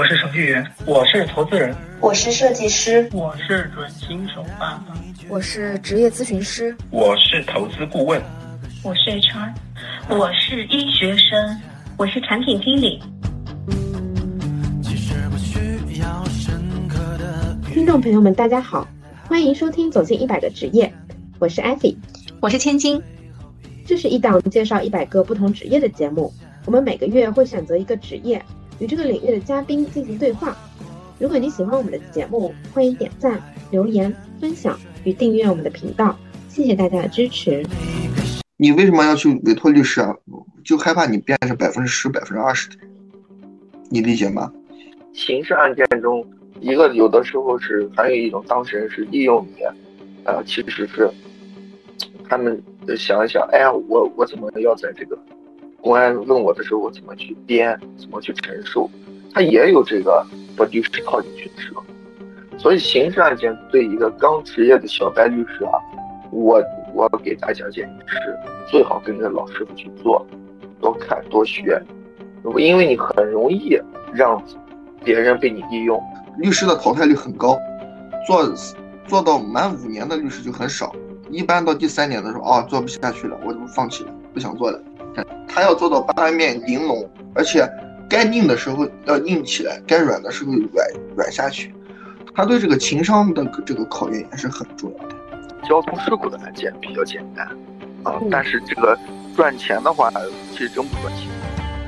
我是程序员，我是投资人，我是设计师，我是准新手爸爸，我是职业咨询师，我是投资顾问，我是 HR，我是医学生，我是产品经理。听众朋友们，大家好，欢迎收听《走进一百个职业》，我是艾菲，我是千金。这是一档介绍一百个不同职业的节目，我们每个月会选择一个职业。与这个领域的嘉宾进行对话。如果你喜欢我们的节目，欢迎点赞、留言、分享与订阅我们的频道。谢谢大家的支持。你为什么要去委托律师啊？就害怕你变成百分之十、百分之二十的人，你理解吗？刑事案件中，一个有的时候是还有一种当事人是利用你，呃，其实是他们想一想，哎呀，我我怎么要在这个。公安问我的时候，我怎么去编，怎么去陈述，他也有这个把律师套进去的时候。所以刑事案件对一个刚职业的小白律师啊，我我给大家建议是，最好跟着老师傅去做，多看多学，因为你很容易让别人被你利用。律师的淘汰率很高，做做到满五年的律师就很少，一般到第三年的时候啊，做不下去了，我就放弃了，不想做了。他要做到八面玲珑，而且该硬的时候要硬起来，该软的时候软软下去。他对这个情商的这个考验也是很重要的。交通事故的案件比较简单啊，但是这个赚钱的话，其实真不赚钱。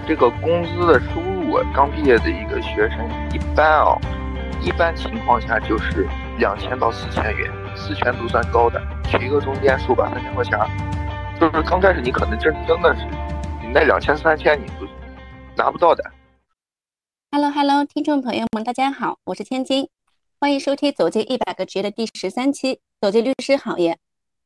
这个工资的收入，刚毕业的一个学生，一般啊，一般情况下就是两千到四千元，四千都算高的，取一个中间数吧，三千块钱。就是刚开始你可能真真的是。你那两千三千你都拿不到的。Hello Hello，听众朋友们，大家好，我是千金，欢迎收听《走进一百个职业》的第十三期，走进律师行业。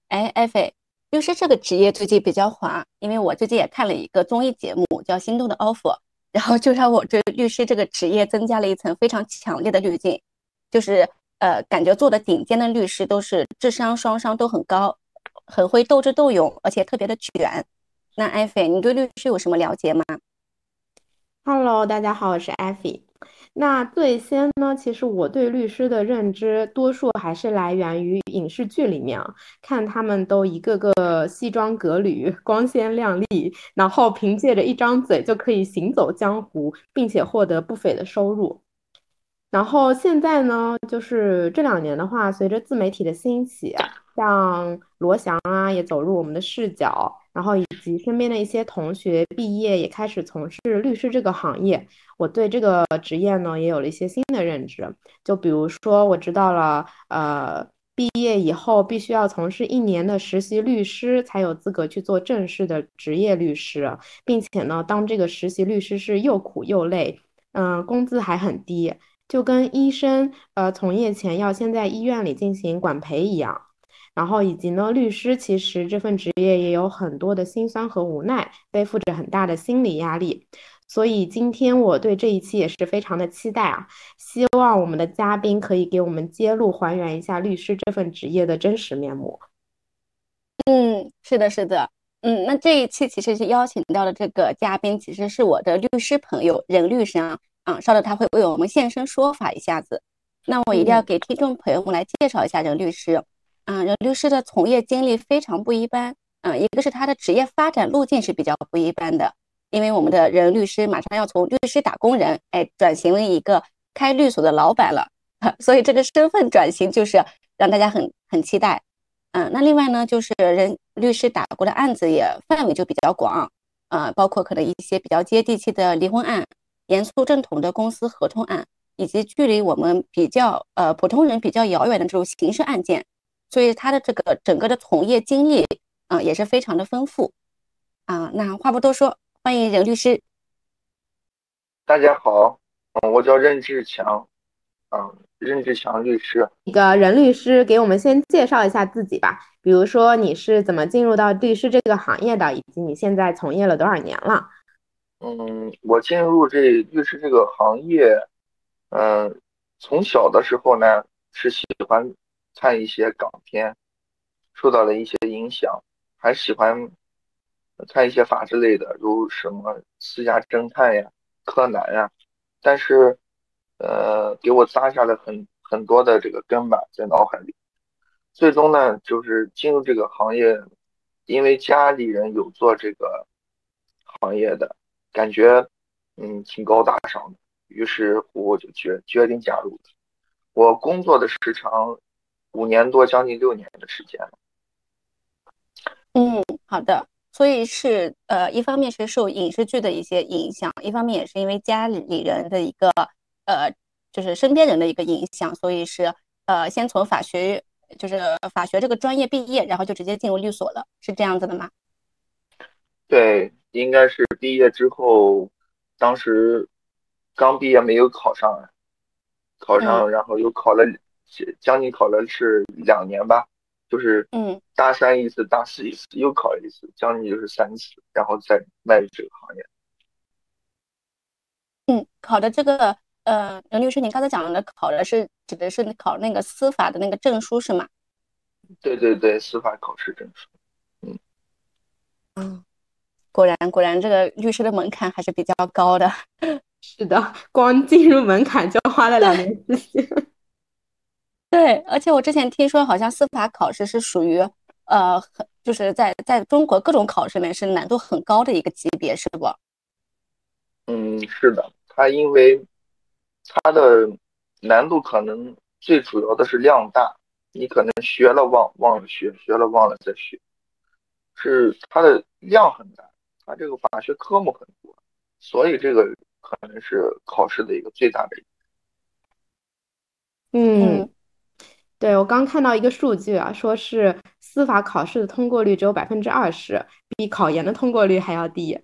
哎，艾菲，律师这个职业最近比较火，因为我最近也看了一个综艺节目叫《心动的 offer》，然后就让我对律师这个职业增加了一层非常强烈的滤镜，就是呃，感觉做的顶尖的律师都是智商双商都很高，很会斗智斗勇，而且特别的卷。那艾菲，你对律师有什么了解吗？Hello，大家好，我是艾菲。那最先呢，其实我对律师的认知，多数还是来源于影视剧里面，看他们都一个个西装革履、光鲜亮丽，然后凭借着一张嘴就可以行走江湖，并且获得不菲的收入。然后现在呢，就是这两年的话，随着自媒体的兴起，像罗翔啊，也走入我们的视角。然后以及身边的一些同学毕业也开始从事律师这个行业，我对这个职业呢也有了一些新的认知。就比如说，我知道了，呃，毕业以后必须要从事一年的实习律师，才有资格去做正式的职业律师，并且呢，当这个实习律师是又苦又累，嗯，工资还很低，就跟医生呃从业前要先在医院里进行管培一样。然后以及呢，律师其实这份职业也有很多的辛酸和无奈，背负着很大的心理压力。所以今天我对这一期也是非常的期待啊！希望我们的嘉宾可以给我们揭露、还原一下律师这份职业的真实面目。嗯，是的，是的，嗯，那这一期其实是邀请到的这个嘉宾，其实是我的律师朋友任律师啊。嗯，稍等，他会为我们现身说法一下子。那我一定要给听众朋友们来介绍一下任律师。嗯，任律师的从业经历非常不一般。嗯，一个是他的职业发展路径是比较不一般的，因为我们的任律师马上要从律师打工人，哎，转型为一个开律所的老板了，所以这个身份转型就是让大家很很期待。嗯，那另外呢，就是任律师打过的案子也范围就比较广，啊，包括可能一些比较接地气的离婚案、严肃正统的公司合同案，以及距离我们比较呃普通人比较遥远的这种刑事案件。所以他的这个整个的从业经历，啊，也是非常的丰富，啊，那话不多说，欢迎任律师。大家好，嗯，我叫任志强，嗯，任志强律师。那个任律师给我们先介绍一下自己吧，比如说你是怎么进入到律师这个行业的，以及你现在从业了多少年了？嗯，我进入这律师这个行业，嗯，从小的时候呢是喜欢。看一些港片，受到了一些影响，还喜欢看一些法制类的，如什么《私家侦探》呀、柯南呀。但是呃，给我扎下了很很多的这个根吧，在脑海里。最终呢，就是进入这个行业，因为家里人有做这个行业的，感觉嗯挺高大上的，于是我就决决定加入。我工作的时长五年多，将近六年的时间了。嗯，好的。所以是呃，一方面是受影视剧的一些影响，一方面也是因为家里人的一个呃，就是身边人的一个影响，所以是呃，先从法学就是法学这个专业毕业，然后就直接进入律所了，是这样子的吗？对，应该是毕业之后，当时刚毕业没有考上，考上然后又考了将近考了是两年吧。就是嗯，大三一次，大四一次，又考了一次，将近就是三次，然后再迈入这个行业。嗯，考的这个呃，刘律师，您刚才讲的考的是指的是考那个司法的那个证书是吗？对对对，司法考试证书。嗯嗯，果然果然，这个律师的门槛还是比较高的。是的，光进入门槛就花了两年时间。对，而且我之前听说，好像司法考试是属于，呃，很就是在在中国各种考试里面是难度很高的一个级别，是不？嗯，是的，它因为它的难度可能最主要的是量大，你可能学了忘忘了学，学了忘了再学，是它的量很大，它这个法学科目很多，所以这个可能是考试的一个最大的。嗯。对我刚看到一个数据啊，说是司法考试的通过率只有百分之二十，比考研的通过率还要低。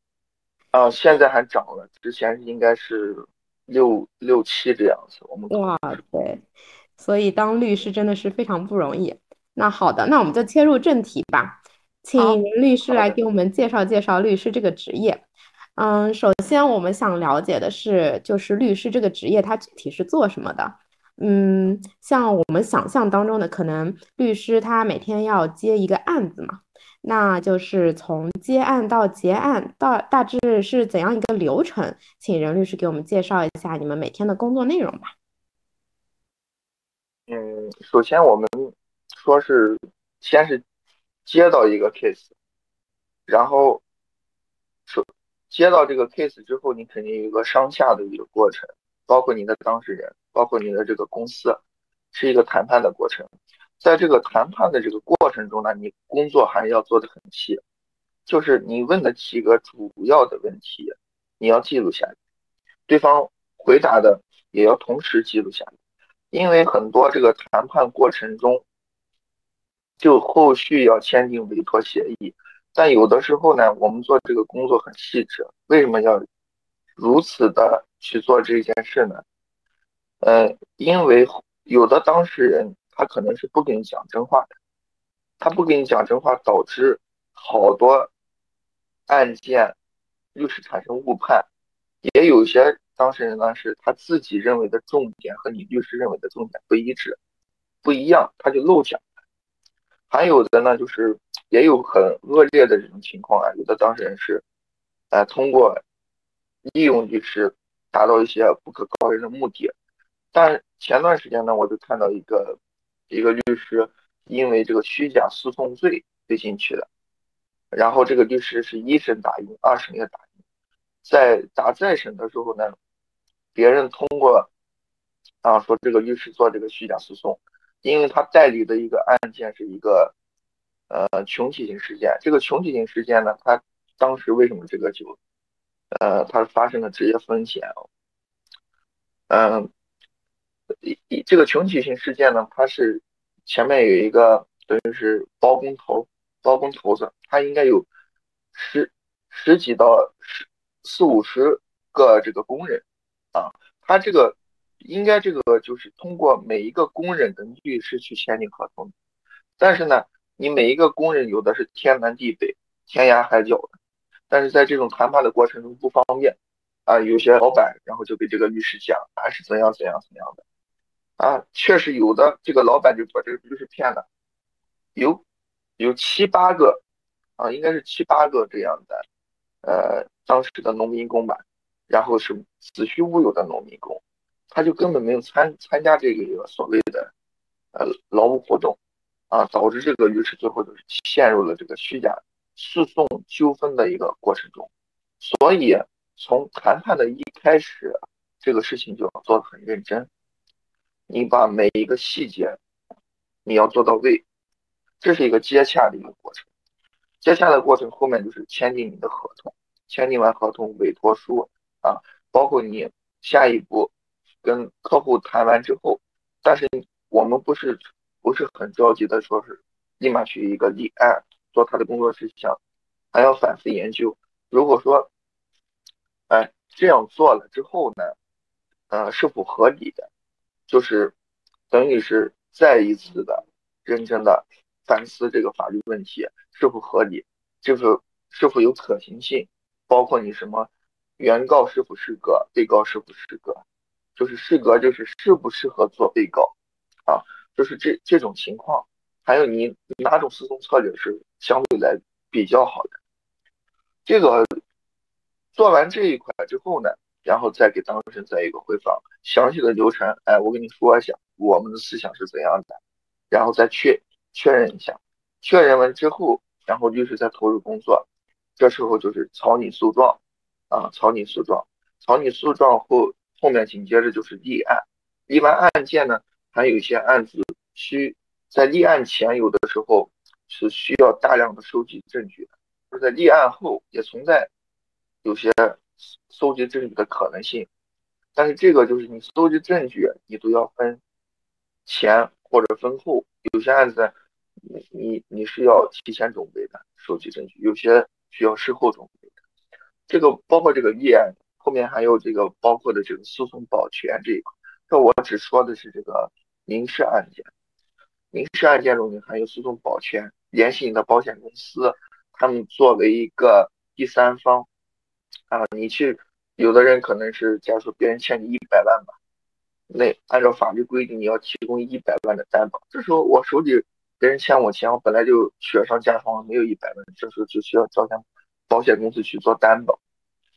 啊，现在还涨了，之前应该是六六七这样子。我们哇，对，所以当律师真的是非常不容易。那好的，那我们就切入正题吧，请律师来给我们介绍介绍律师这个职业。嗯，首先我们想了解的是，就是律师这个职业它具体是做什么的？嗯，像我们想象当中的，可能律师他每天要接一个案子嘛，那就是从接案到结案，到大致是怎样一个流程？请任律师给我们介绍一下你们每天的工作内容吧。嗯，首先我们说是先是接到一个 case，然后接到这个 case 之后，你肯定有一个上下的一个过程。包括你的当事人，包括你的这个公司，是一个谈判的过程。在这个谈判的这个过程中呢，你工作还要做的很细，就是你问的几个主要的问题，你要记录下来，对方回答的也要同时记录下来。因为很多这个谈判过程中，就后续要签订委托协议，但有的时候呢，我们做这个工作很细致，为什么要如此的？去做这件事呢？呃，因为有的当事人他可能是不跟你讲真话的，他不跟你讲真话，导致好多案件律师产生误判。也有些当事人呢，是他自己认为的重点和你律师认为的重点不一致，不一样，他就漏讲了。还有的呢，就是也有很恶劣的这种情况啊，有的当事人是，呃，通过利用律师。达到一些不可告人的目的，但前段时间呢，我就看到一个一个律师因为这个虚假诉讼罪被进去了，然后这个律师是一审打赢，二审也打赢，在打再审的时候呢，别人通过啊说这个律师做这个虚假诉讼，因为他代理的一个案件是一个呃穷体型事件，这个穷体型事件呢，他当时为什么这个就？呃，它发生的职业风险，嗯，一一这个群体性事件呢，它是前面有一个等于是包工头，包工头子，他应该有十十几到十四五十个这个工人啊，他这个应该这个就是通过每一个工人的律师去签订合同，但是呢，你每一个工人有的是天南地北、天涯海角的。但是在这种谈判的过程中不方便啊，有些老板然后就给这个律师讲啊是怎样怎样怎样的。啊，确实有的这个老板就把这个律师骗了，有有七八个啊，应该是七八个这样的呃当时的农民工吧，然后是子虚乌有的农民工，他就根本没有参参加这个所谓的呃劳务活动啊，导致这个律师最后就是陷入了这个虚假诉讼纠纷的一个过程中。所以从谈判的一开始，这个事情就要做的很认真，你把每一个细节你要做到位，这是一个接洽的一个过程。接洽的过程后面就是签订你的合同，签订完合同委托书啊，包括你下一步跟客户谈完之后，但是我们不是不是很着急的说是立马去一个立案做他的工作事项，还要反复研究。如果说，哎，这样做了之后呢，呃，是否合理的，就是等于是再一次的认真的。反思这个法律问题是否合理，就是是否有可行性，包括你什么原告是否适格，被告是否适格，就是适格就是适不适合做被告啊，就是这这种情况，还有你哪种诉讼策略是相对来比较好的，这个做完这一块之后呢，然后再给当事人再一个回访，详细的流程，哎，我跟你说一下我们的思想是怎样的，然后再确。确认一下，确认完之后，然后律师再投入工作。这时候就是草拟诉状啊，草拟诉状，草拟诉状后，后面紧接着就是立案。立完案件呢，还有一些案子需在立案前，有的时候是需要大量的收集证据的；在立案后，也存在有些收集证据的可能性。但是这个就是你收集证据，你都要分前或者分后，有些案子。你你你是要提前准备的收集证据，有些需要事后准备的。这个包括这个立案，后面还有这个包括的这个诉讼保全这一块。这我只说的是这个民事案件，民事案件中你还有诉讼保全，联系你的保险公司，他们作为一个第三方啊，你去有的人可能是假如说别人欠你一百万吧，那按照法律规定你要提供一百万的担保，这时候我手里。别人欠我钱，我本来就雪上加霜，没有一百万，这时候就需要找向保险公司去做担保，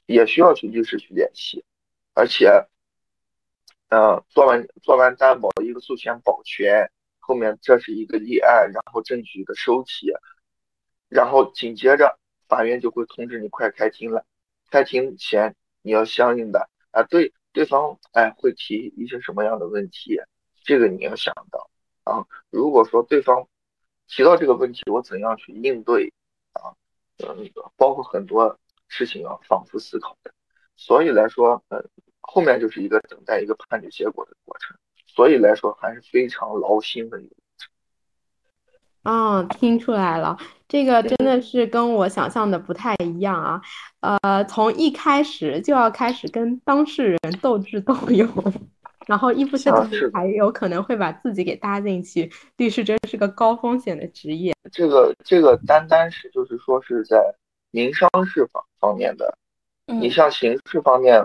也需要去律师去联系，而且，嗯，做完做完担保，一个诉前保全，后面这是一个立案，然后证据的收集，然后紧接着法院就会通知你快开庭了，开庭前你要相应的啊，对对方哎会提一些什么样的问题，这个你要想到啊，如果说对方。提到这个问题，我怎样去应对啊？嗯，包括很多事情要反复思考的。所以来说，呃，后面就是一个等待一个判决结果的过程。所以来说，还是非常劳心的一个过程。嗯，听出来了，这个真的是跟我想象的不太一样啊。呃，从一开始就要开始跟当事人斗智斗勇。然后一不小心还有可能会把自己给搭进去，律师真是个高风险的职业。这个这个单单是就是说是在民商事方方面的，你像刑事方面，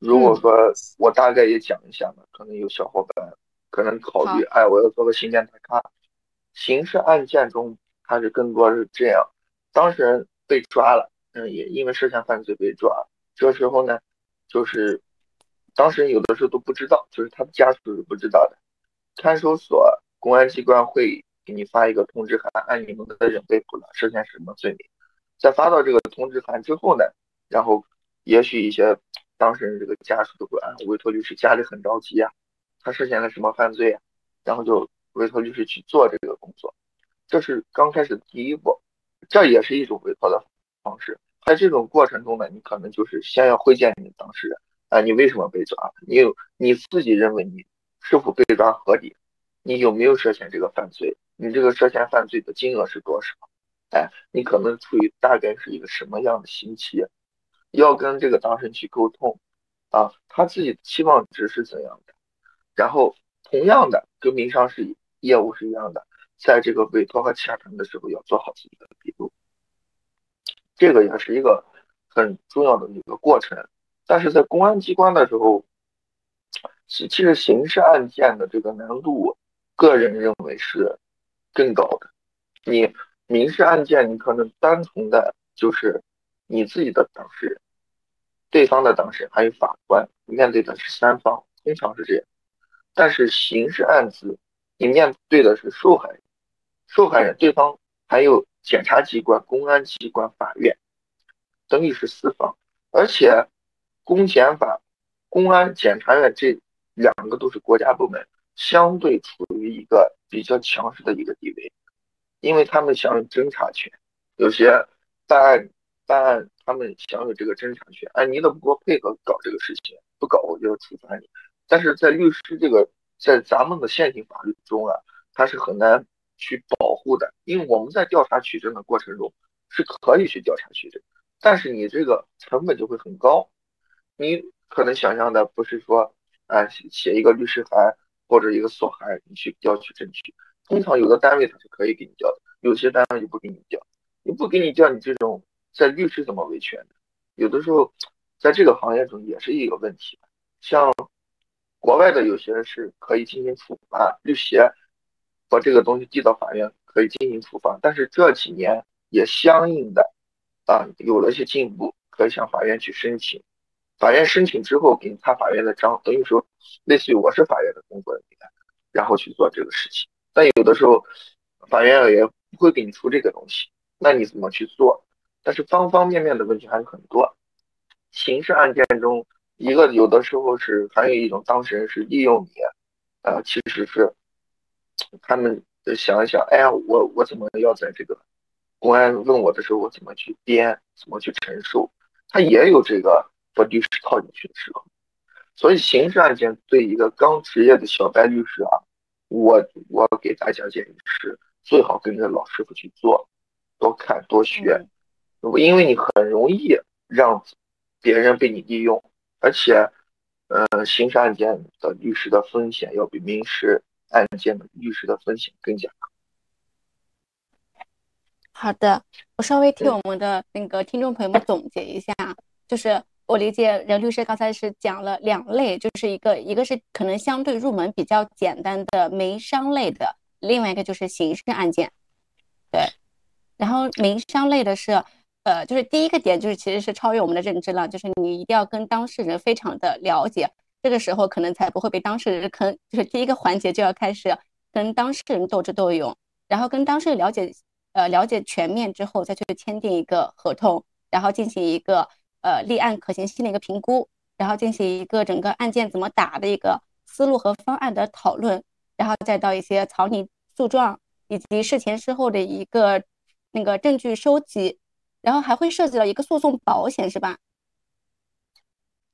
如果说我大概也讲一下嘛，可能有小伙伴可能考虑，哎，我要做个新电台咖。刑事案件中，它是更多是这样，当事人被抓了，嗯，也因为涉嫌犯罪被抓，这时候呢，就是。当事人有的时候都不知道，就是他的家属是不知道的。看守所、公安机关会给你发一个通知函，按你们的人被捕了，涉嫌什么罪名。在发到这个通知函之后呢，然后也许一些当事人这个家属都会啊，委托律师家里很着急啊，他涉嫌了什么犯罪啊，然后就委托律师去做这个工作。这是刚开始的第一步，这也是一种委托的方式。在这种过程中呢，你可能就是先要会见你的当事人。啊，你为什么被抓？你有你自己认为你是否被抓合理？你有没有涉嫌这个犯罪？你这个涉嫌犯罪的金额是多少？哎，你可能处于大概是一个什么样的刑期？要跟这个当事人去沟通啊，他自己的期望值是怎样的？然后同样的，跟民商事业务是一样的，在这个委托和洽谈的时候要做好自己的笔录，这个也是一个很重要的一个过程。但是在公安机关的时候，其其实刑事案件的这个难度，个人认为是更高的。你民事案件，你可能单纯的就是你自己的当事人，对方的当事人还有法官，面对的是三方，通常是这样。但是刑事案子，你面对的是受害人，受害人对方还有检察机关、公安机关、法院，等于是四方，而且公检法、公安、检察院这两个都是国家部门，相对处于一个比较强势的一个地位，因为他们享有侦查权，有些办案办案他们享有这个侦查权，哎，你怎么给我配合搞这个事情？不搞我就要处罚你。但是在律师这个，在咱们的现行法律中啊，他是很难去保护的，因为我们在调查取证的过程中是可以去调查取证，但是你这个成本就会很高。你可能想象的不是说，啊，写一个律师函或者一个索函，你去调取证据。通常有的单位他是可以给你调的，有些单位就不给你调。你不给你调，你这种在律师怎么维权？有的时候在这个行业中也是一个问题，像。国外的有些是可以进行处罚，律协把这个东西递到法院可以进行处罚，但是这几年也相应的啊有了一些进步，可以向法院去申请，法院申请之后给你擦法院的章，等于说类似于我是法院的工作人员，然后去做这个事情。但有的时候法院也不会给你出这个东西，那你怎么去做？但是方方面面的问题还是很多，刑事案件中。一个有的时候是还有一种当事人是利用你，啊，其实是他们想一想，哎呀，我我怎么要在这个公安问我的时候，我怎么去编，怎么去陈述，他也有这个把律师套进去的时候。所以刑事案件对一个刚职业的小白律师啊，我我给大家建议是最好跟着老师傅去做，多看多学，因为你很容易让别人被你利用。而且，呃，刑事案件的律师的风险要比民事案件的律师的风险更加高。好的，我稍微替我们的那个听众朋友们总结一下，就是我理解任律师刚才是讲了两类，就是一个一个是可能相对入门比较简单的民商类的，另外一个就是刑事案件。对，然后民商类的是。呃，就是第一个点，就是其实是超越我们的认知了，就是你一定要跟当事人非常的了解，这个时候可能才不会被当事人坑。就是第一个环节就要开始跟当事人斗智斗勇，然后跟当事人了解，呃，了解全面之后，再去签订一个合同，然后进行一个呃立案可行性的一个评估，然后进行一个整个案件怎么打的一个思路和方案的讨论，然后再到一些草拟诉状以及事前事后的一个那个证据收集。然后还会涉及到一个诉讼保险，是吧？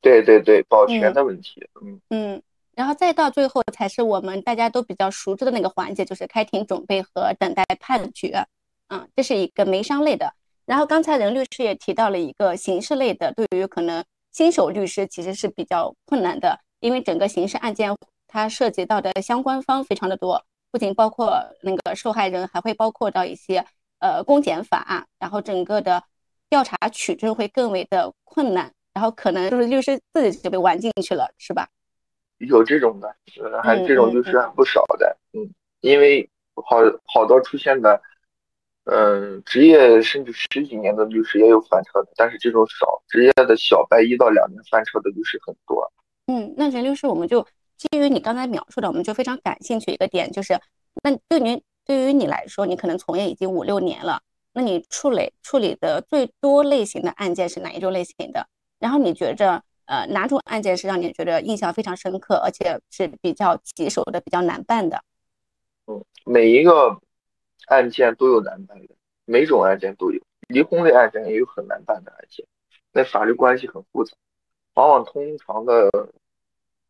对对对，保全的问题。嗯嗯，然后再到最后才是我们大家都比较熟知的那个环节，就是开庭准备和等待判决。嗯，这是一个民商类的。然后刚才任律师也提到了一个刑事类的，对于可能新手律师其实是比较困难的，因为整个刑事案件它涉及到的相关方非常的多，不仅包括那个受害人，还会包括到一些。呃，公检法，然后整个的调查取证会更为的困难，然后可能就是律师自己就被玩进去了，是吧？有这种的，呃，还这种律师还不少的，嗯，因为好好多出现的，嗯，职业甚至十几年的律师也有翻车的，但是这种少，职业的小白一到两年翻车的律师很多。嗯，那任律师，我们就基于你刚才描述的，我们就非常感兴趣一个点，就是那对您。对于你来说，你可能从业已经五六年了，那你处理处理的最多类型的案件是哪一种类型的？然后你觉着，呃，哪种案件是让你觉得印象非常深刻，而且是比较棘手的、比较难办的？嗯，每一个案件都有难办的，每种案件都有。离婚类案件也有很难办的案件，那法律关系很复杂，往往通常的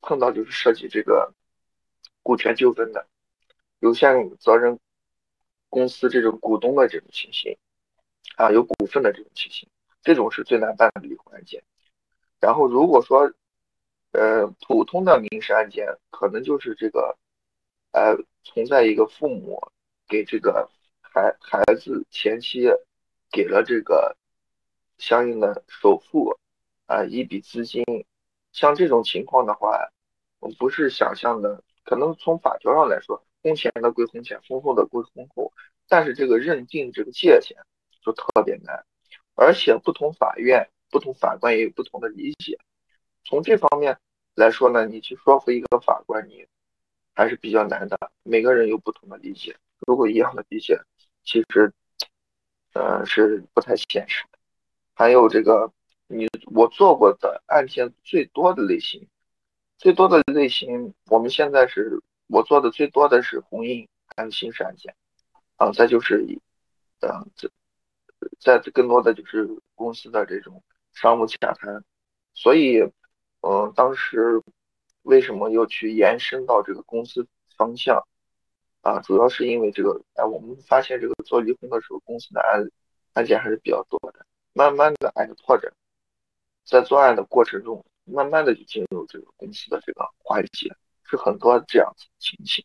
碰到就是涉及这个股权纠纷的，有限责任。公司这种股东的这种情形，啊，有股份的这种情形，这种是最难办的离婚案件。然后如果说，呃，普通的民事案件，可能就是这个，呃，存在一个父母给这个孩孩子前妻给了这个相应的首付，啊，一笔资金，像这种情况的话，不是想象的，可能从法条上来说。婚前的归婚前，婚后的归婚后，但是这个认定这个界限就特别难，而且不同法院、不同法官也有不同的理解。从这方面，来说呢，你去说服一个法官，你还是比较难的。每个人有不同的理解，如果一样的理解，其实，呃，是不太现实的。还有这个，你我做过的案件最多的类型，最多的类型，我们现在是我做的最多的是红印案刑事案件，啊，再就是，呃，这，再更多的就是公司的这种商务洽谈，所以。嗯，当时为什么又去延伸到这个公司方向啊？主要是因为这个，哎，我们发现这个做离婚的时候，公司的案案件还是比较多的。慢慢的，哎，拓展，在作案的过程中，慢慢的就进入这个公司的这个环节，是很多这样子的情形。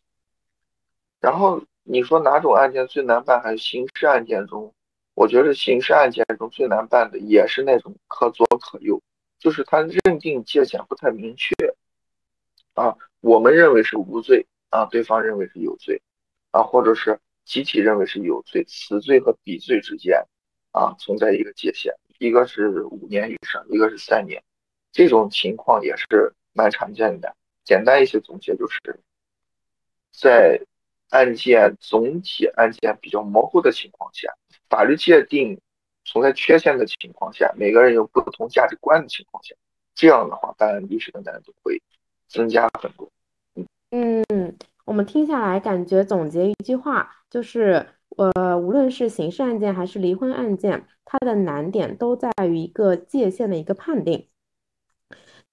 然后你说哪种案件最难办？还是刑事案件中？我觉得刑事案件中最难办的也是那种可左可右。就是他认定界限不太明确，啊，我们认为是无罪啊，对方认为是有罪，啊，或者是集体认为是有罪，此罪和彼罪之间啊存在一个界限，一个是五年以上，一个是三年，这种情况也是蛮常见的。简单一些总结就是，在案件总体案件比较模糊的情况下，法律界定。存在缺陷的情况下，每个人有不同价值观的情况下，这样的话办案律师的难度会增加很多。嗯，我们听下来感觉总结一句话就是，呃，无论是刑事案件还是离婚案件，它的难点都在于一个界限的一个判定。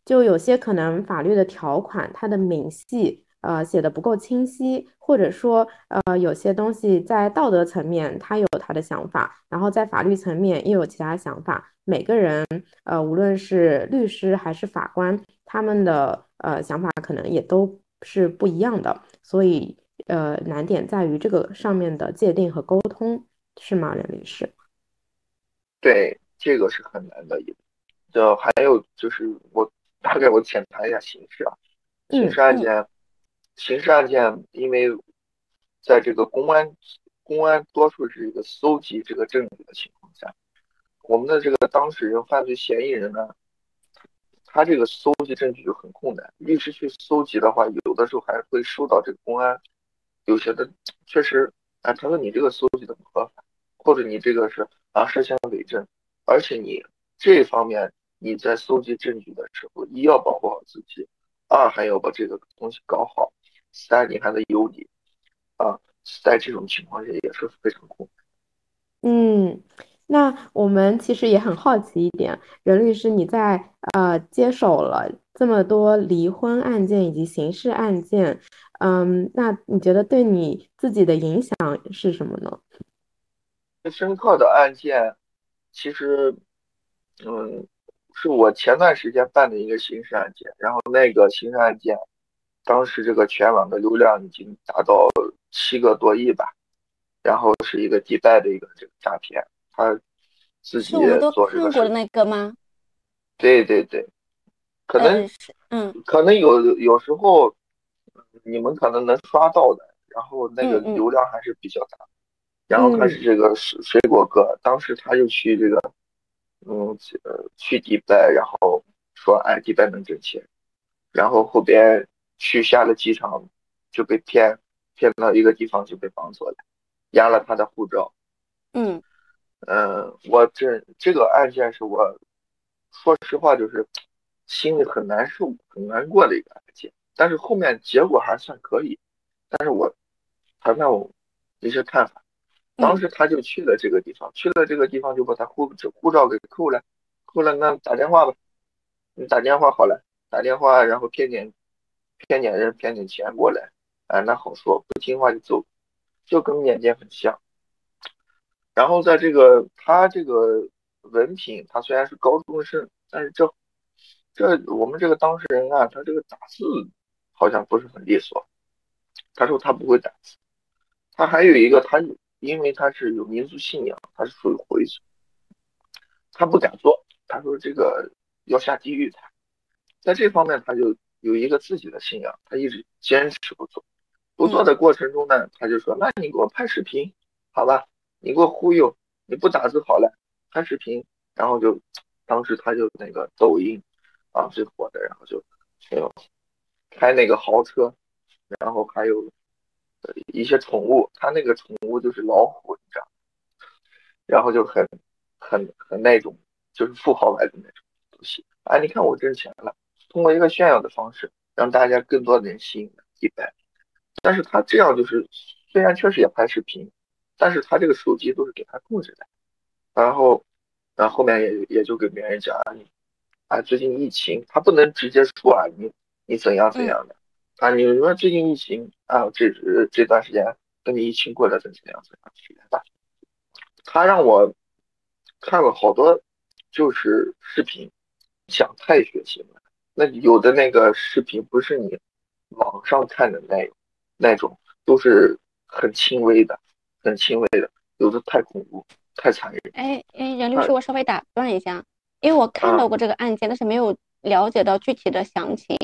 就有些可能法律的条款它的明细。呃，写的不够清晰，或者说，呃，有些东西在道德层面他有他的想法，然后在法律层面又有其他想法。每个人，呃，无论是律师还是法官，他们的呃想法可能也都是不一样的。所以，呃，难点在于这个上面的界定和沟通，是吗，任律师？对，这个是很难的。就还有就是，我大概我浅谈一下刑事啊，刑事案件。刑事案件，因为在这个公安，公安多数是一个搜集这个证据的情况下，我们的这个当事人、犯罪嫌疑人呢，他这个搜集证据就很困难。律师去搜集的话，有的时候还会受到这个公安有些的确实，啊，他说你这个搜集的不合法，或者你这个是啊涉嫌伪证，而且你这方面你在搜集证据的时候，一要保护好自己，二还要把这个东西搞好。三，你还得有理啊，在这种情况下也是非常困难。嗯，那我们其实也很好奇一点，任律师，你在呃接手了这么多离婚案件以及刑事案件，嗯，那你觉得对你自己的影响是什么呢？最深刻的案件，其实，嗯，是我前段时间办的一个刑事案件，然后那个刑事案件。当时这个全网的流量已经达到七个多亿吧，然后是一个迪拜的一个这个诈骗，他自己做这个。看过那个吗？对对对，可能嗯，可能有有时候你们可能能刷到的，然后那个流量还是比较大。然后他是这个水水果哥，当时他就去这个嗯呃去迪拜，然后说哎迪拜能挣钱，然后后边。去下了机场，就被骗，骗到一个地方就被绑走了，押了他的护照。嗯，嗯，我这这个案件是我，说实话就是心里很难受、很难过的一个案件。但是后面结果还算可以。但是我谈谈我一些看法。当时他就去了这个地方，去了这个地方就把他护护照给扣了，扣了那打电话吧，你打电话好了，打电话然后骗点。骗点人，骗点钱过来，哎，那好说，不听话就走，就跟缅甸很像。然后在这个他这个文凭，他虽然是高中生，但是这这我们这个当事人啊，他这个打字好像不是很利索。他说他不会打字，他还有一个他因为他是有民族信仰，他是属于回族，他不敢做。他说这个要下地狱的，在这方面他就。有一个自己的信仰，他一直坚持不做。不做的过程中呢，他就说：“那你给我拍视频，好吧？你给我忽悠，你不打字好了，拍视频。”然后就，当时他就那个抖音啊最火的，然后就有开那个豪车，然后还有一些宠物，他那个宠物就是老虎，你知道，然后就很很很那种，就是富豪来的那种东西。哎，你看我挣钱了，通过一个炫耀的方式，让大家更多的人吸引一百。但是他这样就是，虽然确实也拍视频，但是他这个手机都是给他控制的，然后，然后后面也也就给别人讲啊，你，啊最近疫情，他不能直接说啊你你怎样怎样的，啊你说最近疫情啊这这段时间跟你疫情过得怎么样怎样他让我看了好多就是视频，讲太血腥了，那有的那个视频不是你网上看的那。那种都是很轻微的，很轻微的，有的太恐怖、太残忍。哎哎，任律师，我稍微打断一下，因为我看到过这个案件，但是没有了解到具体的详情。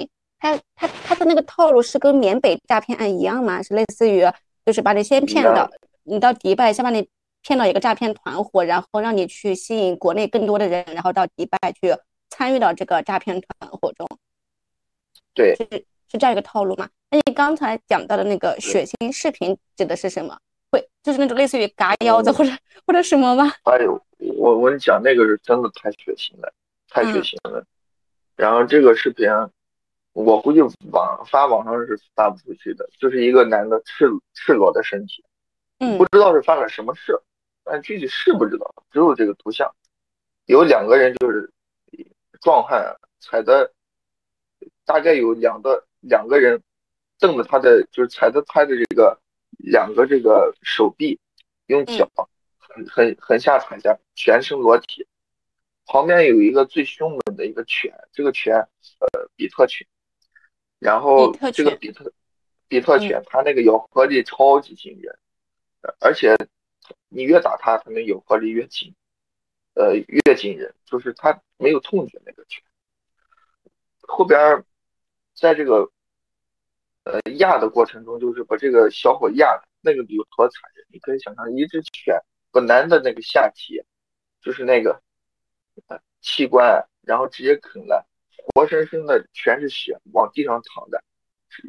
他他他的那个套路是跟缅北诈骗案一样吗？是类似于就是把你先骗到你到迪拜，先把你骗到一个诈骗团伙，然后让你去吸引国内更多的人，然后到迪拜去参与到这个诈骗团伙中。对。是是这样一个套路吗？那你刚才讲到的那个血腥视频指的是什么？会就是那种类似于嘎腰子或者 或者什么吗？哎呦，我我跟你讲，那个是真的太血腥了，太血腥了。然后这个视频，我估计网发网上是发不出去的，就是一个男的赤赤裸的身体，嗯，不知道是犯了什么事，但具体是不知道，只有这个图像，有两个人就是壮汉踩的，大概有两个。两个人瞪着他的，就是踩着他的这个两个这个手臂，用脚很很很下踩下，全身裸体。旁边有一个最凶猛的一个犬，这个犬呃比特犬，然后这个比特比特犬它那个咬合力超级惊人，而且你越打它，它那咬合力越紧，呃越惊人，就是它没有痛觉那个犬。后边在这个。呃，压的过程中就是把这个小伙压的，那个有多残忍？你可以想象，一只犬把男的那个下体，就是那个器官，然后直接啃了，活生生的全是血，往地上躺的，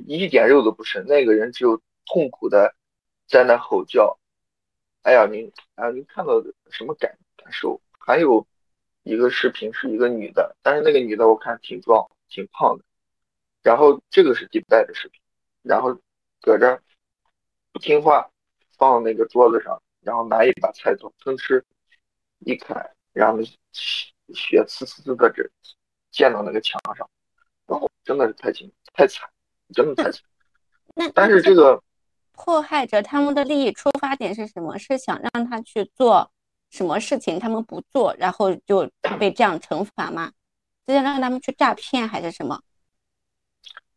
一点肉都不剩。那个人只有痛苦的在那吼叫。哎呀，您啊，您看到什么感感受？还有一个视频是一个女的，但是那个女的我看挺壮、挺胖的。然后这个是迪拜的视频。然后搁这不听话，放那个桌子上，然后拿一把菜刀吞吃，一砍，然后血呲呲呲的这溅到那个墙上，然后真的是太惊太惨，真的太惨。那但是这个迫害者他们的利益出发点是什么？是想让他去做什么事情，他们不做，然后就 被这样惩罚吗？是让他们去诈骗还是什么？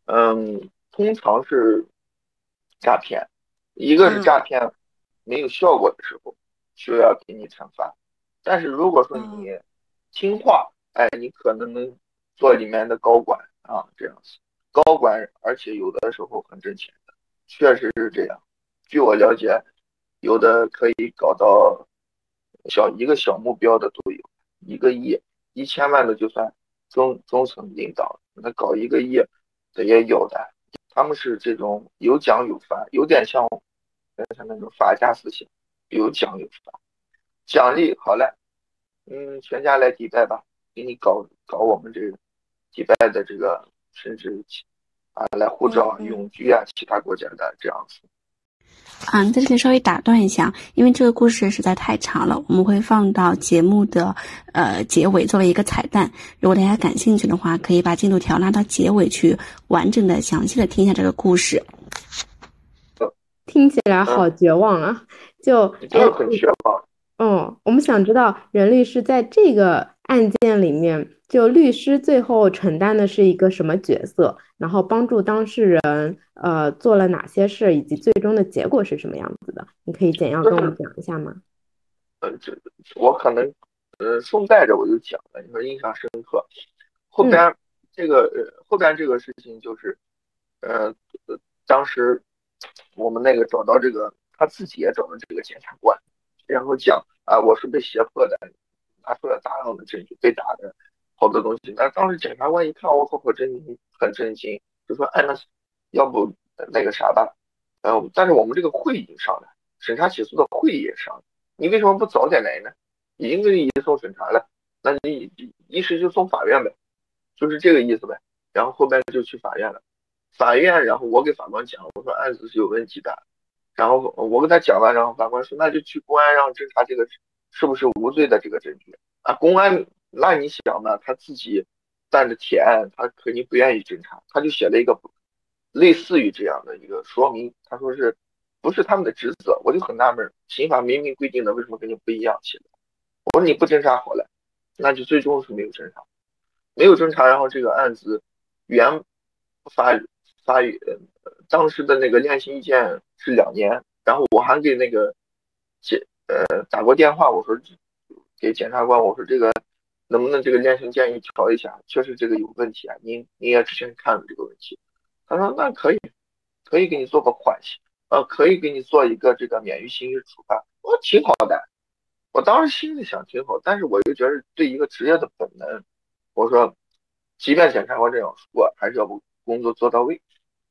嗯。通常是诈骗，一个是诈骗没有效果的时候，就要给你惩罚。但是如果说你听话，哎，你可能能做里面的高管啊，这样子。高管，而且有的时候很挣钱的，确实是这样。据我了解，有的可以搞到小一个小目标的都有，一个亿、一千万的就算中中层领导，那搞一个亿的也有的。他们是这种有奖有罚，有点像像那种法家思想，有奖有罚，奖励好了，嗯，全家来迪拜吧，给你搞搞我们这个迪拜的这个，甚至啊来护照、永居啊，其他国家的这样子。啊，在这里稍微打断一下，因为这个故事实在太长了，我们会放到节目的呃结尾作为一个彩蛋。如果大家感兴趣的话，可以把进度条拉到结尾去，完整的、详细的听一下这个故事。听起来好绝望啊！就很绝望。嗯，我们想知道任律是在这个案件里面。就律师最后承担的是一个什么角色？然后帮助当事人呃做了哪些事，以及最终的结果是什么样子的？你可以简要跟我们讲一下吗？呃，这我可能呃顺带着我就讲了，你说印象深刻。后边这个呃后边这个事情就是呃当时我们那个找到这个他自己也找到这个检察官，然后讲啊我是被胁迫的，拿出了大量的证据被打的。好多东西。那当时检察官一看，我好很震惊，很震惊，就说：“哎，那要不那个啥吧？呃，但是我们这个会已经上了，审查起诉的会也上了，你为什么不早点来呢？已经给你移送审查了，那你一时就送法院呗，就是这个意思呗。然后后边就去法院了，法院，然后我给法官讲，我说案子是有问题的，然后我跟他讲了，然后法官说那就去公安让侦查这个事是不是无罪的这个证据啊？公安那你想呢？他自己办的铁案，他肯定不愿意侦查，他就写了一个类似于这样的一个说明，他说是不是他们的职责？我就很纳闷，刑法明明规定的，为什么跟你不一样写的？我说你不侦查好了，那就最终是没有侦查，没有侦查，然后这个案子原法法院当时的那个量刑意见是两年，然后我还给那个检呃打过电话，我说给检察官，我说这个能不能这个量刑建议调一下？确实这个有问题啊，您您也之前看了这个问题，他说那可以，可以给你做个缓刑，呃，可以给你做一个这个免于刑事处罚，我说挺好的。我当时心里想挺好，但是我又觉得对一个职业的本能，我说，即便检察官这样说，还是要把工作做到位。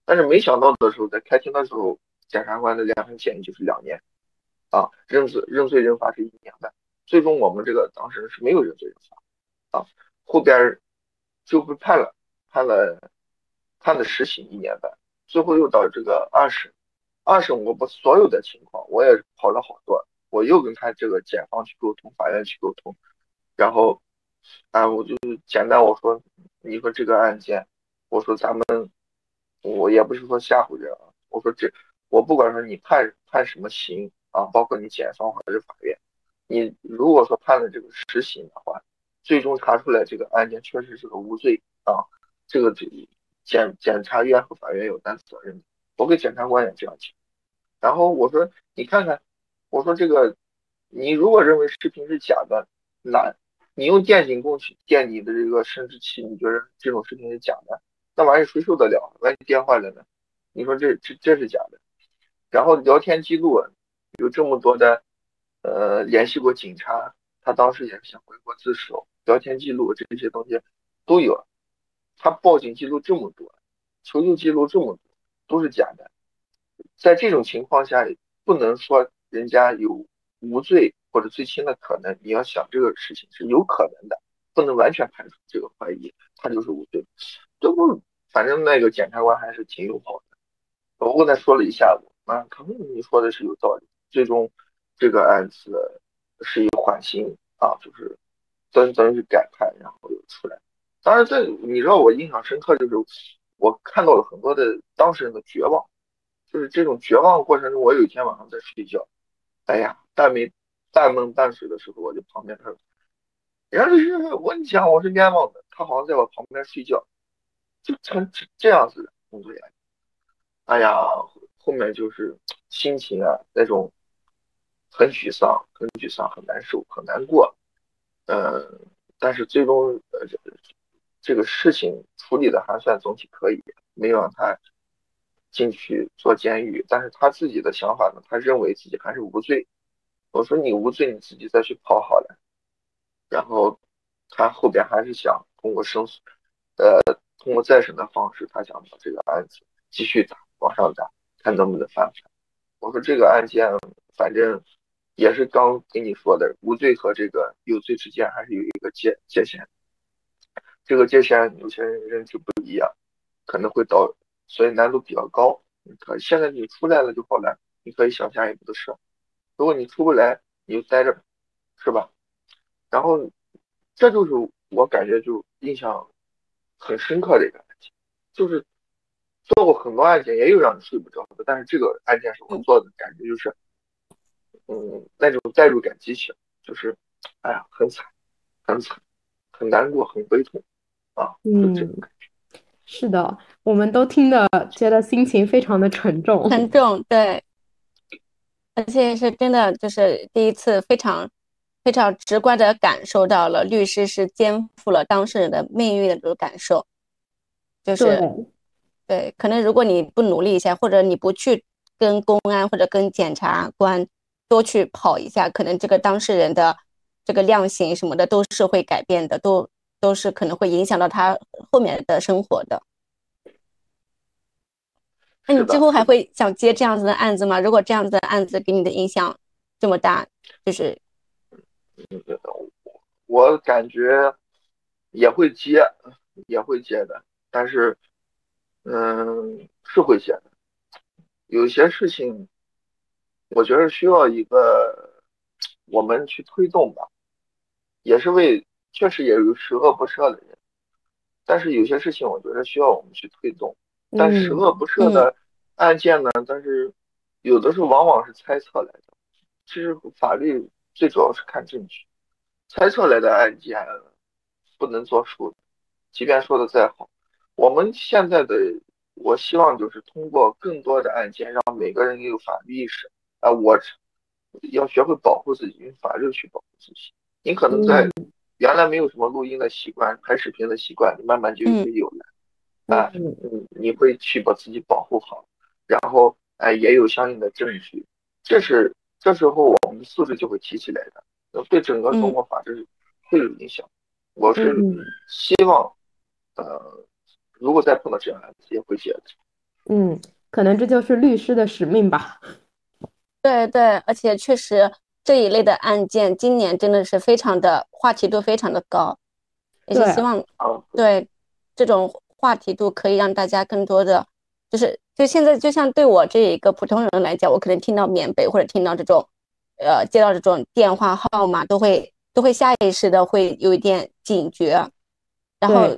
但是没想到的时候，在开庭的时候，检察官的量刑建议就是两年，啊，认罪认罪认罚是一年半。最终我们这个当事人是没有认罪认罚，啊，后边就被判了，判了判的实刑一年半，最后又到这个二审，二审我把所有的情况我也跑了好多。我又跟他这个检方去沟通，法院去沟通，然后，啊，我就简单我说，你说这个案件，我说咱们，我也不是说吓唬人啊，我说这，我不管说你判判什么刑啊，包括你检方还是法院，你如果说判了这个实刑的话，最终查出来这个案件确实是个无罪啊，这个检检察院和法院有担责任，我给检察官也这样讲，然后我说你看看。我说这个，你如果认为视频是假的，那你用电警工去电你的这个生殖器，你觉得这种视频是假的？那玩意谁受得了？万一电坏了呢？你说这这这是假的？然后聊天记录有这么多的，呃，联系过警察，他当时也是想回国自首，聊天记录这些东西都有，他报警记录这么多，求救记录这么多，都是假的。在这种情况下，不能说。人家有无罪或者最轻的可能，你要想这个事情是有可能的，不能完全排除这个怀疑，他就是无罪。这不，反正那个检察官还是挺友好的。我跟他说了一下午，啊，他说你说的是有道理。最终这个案子是以缓刑啊，就是等等于改判，然后又出来。当然，这你知道我印象深刻，就是我看到了很多的当事人的绝望，就是这种绝望过程中，我有一天晚上在睡觉。哎呀，半没半梦半睡的时候，我就旁边他说：“人家是我讲我是冤枉的，他好像在我旁边睡觉，就成这样子的工作压力。哎呀，后面就是心情啊，那种很沮丧，很沮丧，很难受，很难过。嗯，但是最终呃，这个事情处理的还算总体可以，没有让他。进去坐监狱，但是他自己的想法呢？他认为自己还是无罪。我说你无罪，你自己再去跑好了。然后他后边还是想通过申诉，呃，通过再审的方式，他想把这个案子继续打，往上打，看能不能翻盘。我说这个案件反正也是刚跟你说的，无罪和这个有罪之间还是有一个界界限。这个界限有些人认知不一样，可能会导。所以难度比较高，可现在你出来了就好了，你可以想下一步的事。如果你出不来，你就待着，是吧？然后，这就是我感觉就印象很深刻的一个案件，就是做过很多案件，也有让你睡不着的，但是这个案件是我做的感觉就是，嗯，那种代入感极强，就是，哎呀，很惨，很惨，很难过，很悲痛，啊，就这种感觉。是的，我们都听的觉得心情非常的沉重，沉重，对，而且是真的，就是第一次非常非常直观的感受到了律师是肩负了当事人的命运的这种感受，就是对，可能如果你不努力一下，或者你不去跟公安或者跟检察官多去跑一下，可能这个当事人的这个量刑什么的都是会改变的，都都是可能会影响到他后面的生活的。那你之后还会想接这样子的案子吗？如果这样子的案子给你的影响这么大，就是，我感觉也会接，也会接的，但是，嗯，是会接的。有些事情，我觉得需要一个我们去推动吧，也是为确实也有十恶不赦的人，但是有些事情我觉得需要我们去推动，但十恶不赦的案件呢，但是有的时候往往是猜测来的，其实法律最主要是看证据，猜测来的案件不能作数，即便说的再好，我们现在的。我希望就是通过更多的案件，让每个人有法律意识。啊，我要学会保护自己，用法律去保护自己。你可能在原来没有什么录音的习惯、拍视频的习惯，你慢慢就会有了。啊，嗯，你会去把自己保护好，然后哎，也有相应的证据。这是这时候我们的素质就会提起来的，对整个中国法治会有影响。我是希望，呃。如果再碰到这样的案子，也会解决。嗯，可能这就是律师的使命吧。对对，而且确实这一类的案件，今年真的是非常的话题度非常的高，也是希望对这种话题度可以让大家更多的，就是就现在就像对我这一个普通人来讲，我可能听到缅北或者听到这种，呃，接到这种电话号码，都会都会下意识的会有一点警觉，然后。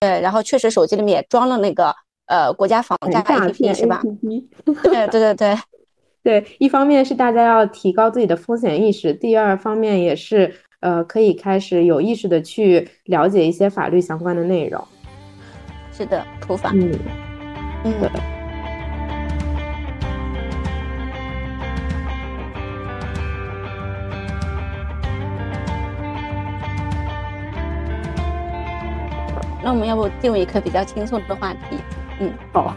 对，然后确实手机里面也装了那个呃国家防诈 APP 是吧？对对对对对，一方面是大家要提高自己的风险意识，第二方面也是呃可以开始有意识的去了解一些法律相关的内容。是的，普法。嗯嗯。那我们要不进入一个比较轻松的话题？嗯，好，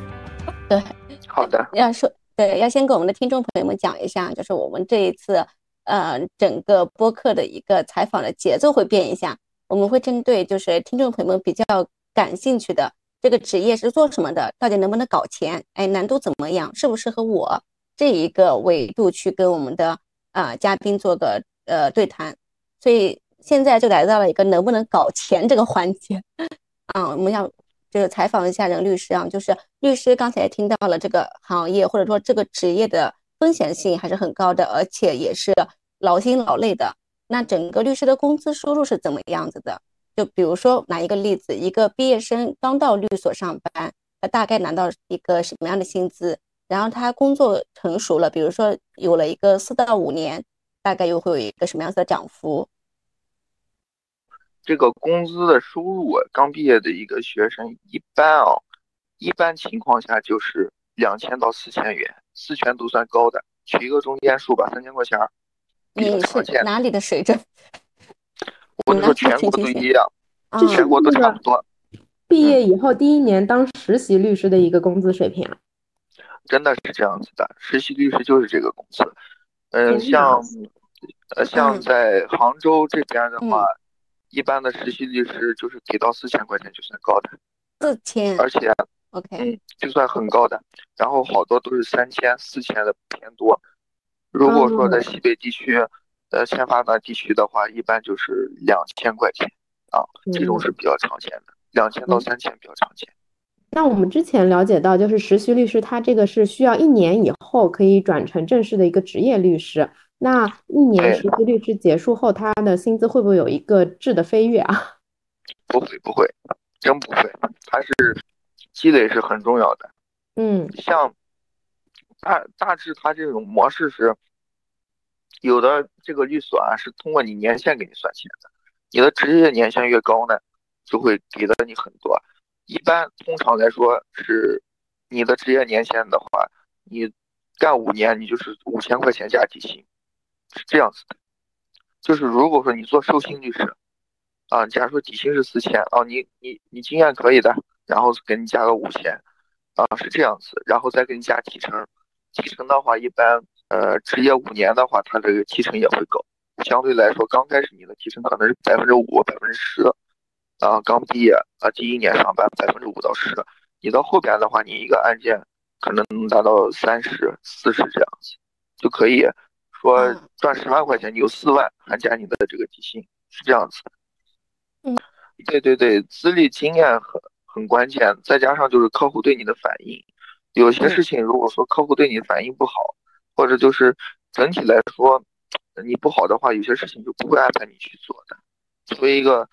对，好的。要说对，要先给我们的听众朋友们讲一下，就是我们这一次，呃，整个播客的一个采访的节奏会变一下。我们会针对就是听众朋友们比较感兴趣的这个职业是做什么的，到底能不能搞钱？哎，难度怎么样？适不适合我？这一个维度去跟我们的啊嘉宾做个呃对谈。所以现在就来到了一个能不能搞钱这个环节。啊，我们要就是采访一下任律师啊，就是律师刚才也听到了这个行业或者说这个职业的风险性还是很高的，而且也是劳心劳累的。那整个律师的工资收入是怎么样子的？就比如说拿一个例子，一个毕业生刚到律所上班，他大概拿到一个什么样的薪资？然后他工作成熟了，比如说有了一个四到五年，大概又会有一个什么样子的涨幅？这个工资的收入，刚毕业的一个学生，一般啊，一般情况下就是两千到四千元，四千都算高的，取一个中间数吧，三千块钱。你是哪里的水准？我是说全国都一样，全国都差不多。毕业以后第一年当实习律师的一个工资水平啊？真的是这样子的，实习律师就是这个工资。嗯，像呃像在杭州这边的话。一般的实习律师就是给到四千块钱就算高的，四千，而且，OK，嗯，就算很高的。然后好多都是三千、四千的偏多。如果说在西北地区，呃，欠发达地区的话，一般就是两千块钱啊，这种是比较常见的，两千到三千比较常见。那我们之前了解到，就是实习律师他这个是需要一年以后可以转成正式的一个职业律师。那一年实习律师结束后，他的薪资会不会有一个质的飞跃啊？不会，不会，真不会。还是积累是很重要的。嗯，像大大致他这种模式是，有的这个律所啊是通过你年限给你算钱的，你的职业年限越高呢，就会给的你很多。一般通常来说是，你的职业年限的话，你干五年，你就是五千块钱加底薪。是这样子。的，就是如果说你做授信律师，啊，假如说底薪是四千，啊，你你你经验可以的，然后给你加个五千，啊，是这样子，然后再给你加提成，提成的话一般，呃，职业五年的话，他这个提成也会高，相对来说刚开始你的提成可能是百分之五、百分之十，啊，刚毕业啊，第一年上班百分之五到十，你到后边的话，你一个案件可能能达到三十四十这样子，就可以说赚十万块钱，你有四万还加你的这个底薪，是这样子。嗯，对对对，资历经验很很关键，再加上就是客户对你的反应，有些事情如果说客户对你反应不好，或者就是整体来说你不好的话，有些事情就不会安排你去做的。作为一个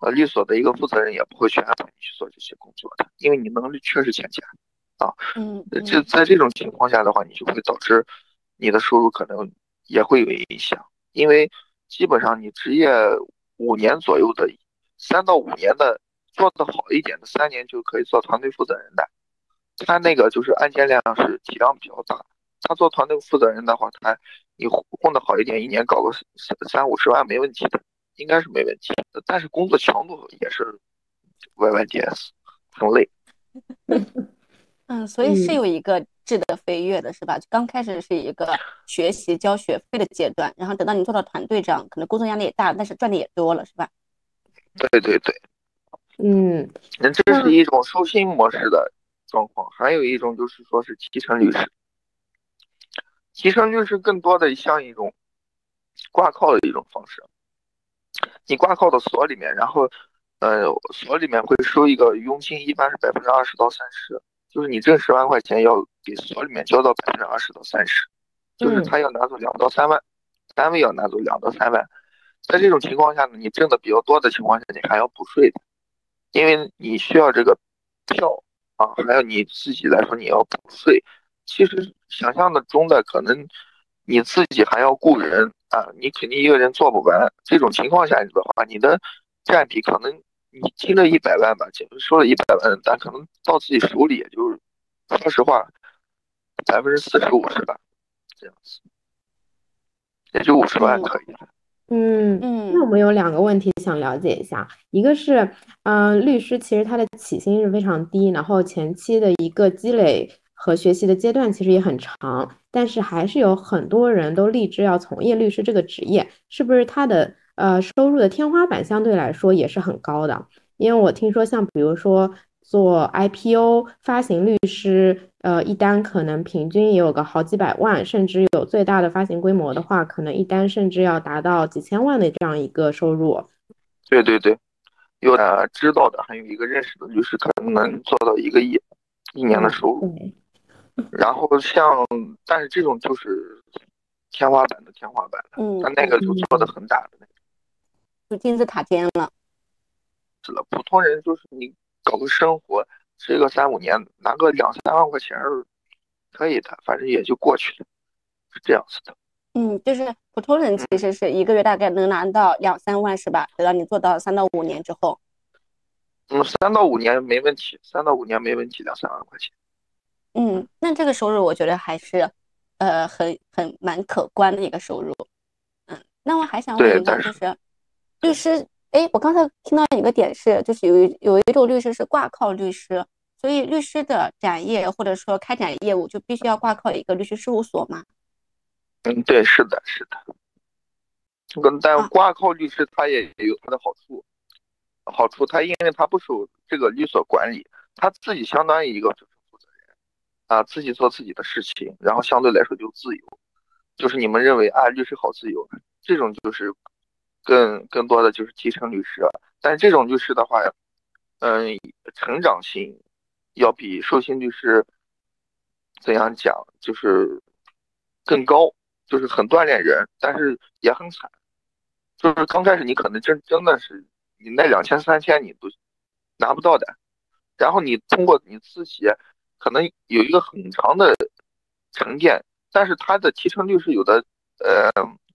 呃律所的一个负责人，也不会去安排你去做这些工作的，因为你能力确实欠佳啊。嗯，就在这种情况下的话，你就会导致你的收入可能也会有影响，因为基本上你职业五年左右的，三到五年的做的好一点的，三年就可以做团队负责人的。他那个就是案件量是体量比较大，他做团队负责人的话，他你混的好一点，一年搞个三三五十万没问题的。应该是没问题，但是工作强度也是 Y Y D S，很累。嗯，所以是有一个质的飞跃的，是吧？刚开始是一个学习交学费的阶段，然后等到你做到团队长，可能工作压力也大，但是赚的也多了，是吧？对对对，嗯，那这是一种收薪模式的状况，还有一种就是说是提成律师。提成律师更多的像一种挂靠的一种方式。你挂靠到所里面，然后，呃，所里面会收一个佣金，一般是百分之二十到三十，就是你挣十万块钱，要给所里面交到百分之二十到三十，就是他要拿走两到三万，单位要拿走两到三万。在这种情况下呢，你挣的比较多的情况下，你还要补税的，因为你需要这个票啊，还有你自己来说你要补税。其实想象的中的可能。你自己还要雇人啊，你肯定一个人做不完。这种情况下的话，你的占比可能你听了一百万吧，收了一百万，咱可能到自己手里也就，说实话，百分之四十五十吧，这样子，也就五十万可以了。嗯嗯，那我们有两个问题想了解一下，一个是，嗯，律师其实他的起薪是非常低，然后前期的一个积累。和学习的阶段其实也很长，但是还是有很多人都立志要从业律师这个职业，是不是他的呃收入的天花板相对来说也是很高的？因为我听说像比如说做 IPO 发行律师，呃一单可能平均也有个好几百万，甚至有最大的发行规模的话，可能一单甚至要达到几千万的这样一个收入。对对对，有的知道的，还有一个认识的律师，可能能做到一个亿一年的收入。然后像，但是这种就是天花板的天花板了，嗯，他那个就做的很大的那种，就金字塔尖了。是了，普通人就是你搞个生活，吃个三五年，拿个两三万块钱可以的，反正也就过去了，是这样子的。嗯，就是普通人其实是一个月大概能拿到两三万，是吧？等到你做到三到五年之后。嗯，三到五年没问题，三到五年没问题，两三万块钱。嗯，那这个收入我觉得还是，呃，很很蛮可观的一个收入。嗯，那我还想问一下，就是律师，哎，我刚才听到一个点是，就是有一有一种律师是挂靠律师，所以律师的展业或者说开展业务就必须要挂靠一个律师事务所吗？嗯，对，是的，是的。这个但挂靠律师他也有他的好处，好处他因为他不受这个律所管理，他自己相当于一个。啊，自己做自己的事情，然后相对来说就自由，就是你们认为啊，律师好自由，这种就是更更多的就是提成律师，但是这种律师的话，嗯，成长性要比受薪律师怎样讲，就是更高，就是很锻炼人，但是也很惨，就是刚开始你可能真真的是你那两千三千你都拿不到的，然后你通过你自己。可能有一个很长的沉淀，但是他的提成律师有的，呃，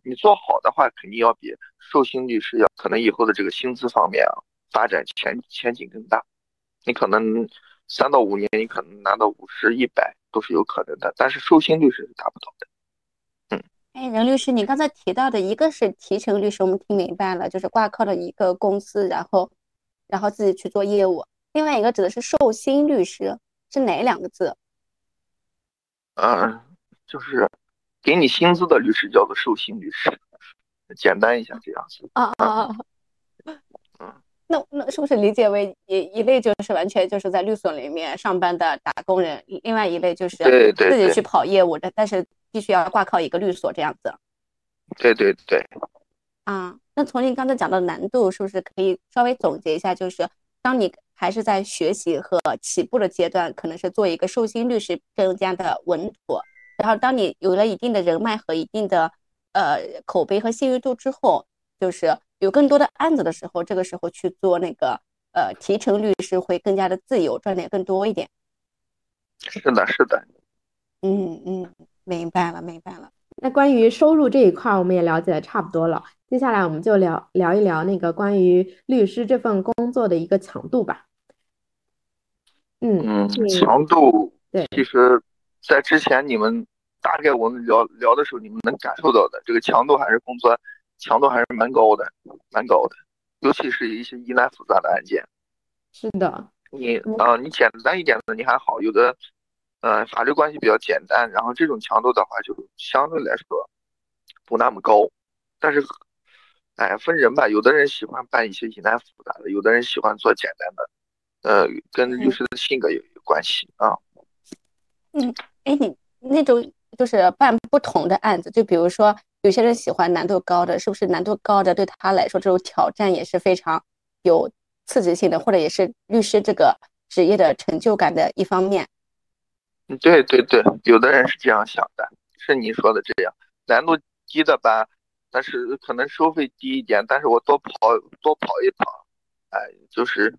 你做好的话，肯定要比受薪律师要可能以后的这个薪资方面啊，发展前前景更大。你可能三到五年，你可能拿到五十、一百都是有可能的，但是受薪律师是达不到的。嗯，哎，任律师，你刚才提到的一个是提成律师，我们听明白了，就是挂靠的一个公司，然后然后自己去做业务；另外一个指的是受薪律师。是哪两个字？嗯，就是给你薪资的律师叫做受薪律师，简单一下这样子。啊啊啊！嗯，那那是不是理解为一一类就是完全就是在律所里面上班的打工人，另外一类就是自己去跑业务的，但是必须要挂靠一个律所这样子？对对对。啊，那从您刚才讲的难度，是不是可以稍微总结一下？就是当你还是在学习和起步的阶段，可能是做一个寿星律师更加的稳妥。然后当你有了一定的人脉和一定的呃口碑和信誉度之后，就是有更多的案子的时候，这个时候去做那个呃提成律师会更加的自由，赚点更多一点。是的，是的。嗯嗯，明白了，明白了。那关于收入这一块，我们也了解的差不多了。接下来我们就聊聊一聊那个关于律师这份工作的一个强度吧。嗯，强度对，其实，在之前你们大概我们聊聊的时候，你们能感受到的这个强度还是工作强度还是蛮高的，蛮高的。尤其是一些疑难复杂的案件。是的。你啊，你简单一点的你还好，有的。呃，法律关系比较简单，然后这种强度的话就相对来说不那么高，但是，哎，分人吧，有的人喜欢办一些疑难复杂的，有的人喜欢做简单的，呃，跟律师的性格有有关系啊。嗯，哎，你那种就是办不同的案子，就比如说有些人喜欢难度高的，是不是难度高的对他来说这种挑战也是非常有刺激性的，或者也是律师这个职业的成就感的一方面？嗯，对对对，有的人是这样想的，是你说的这样，难度低的班，但是可能收费低一点，但是我多跑多跑一跑，哎，就是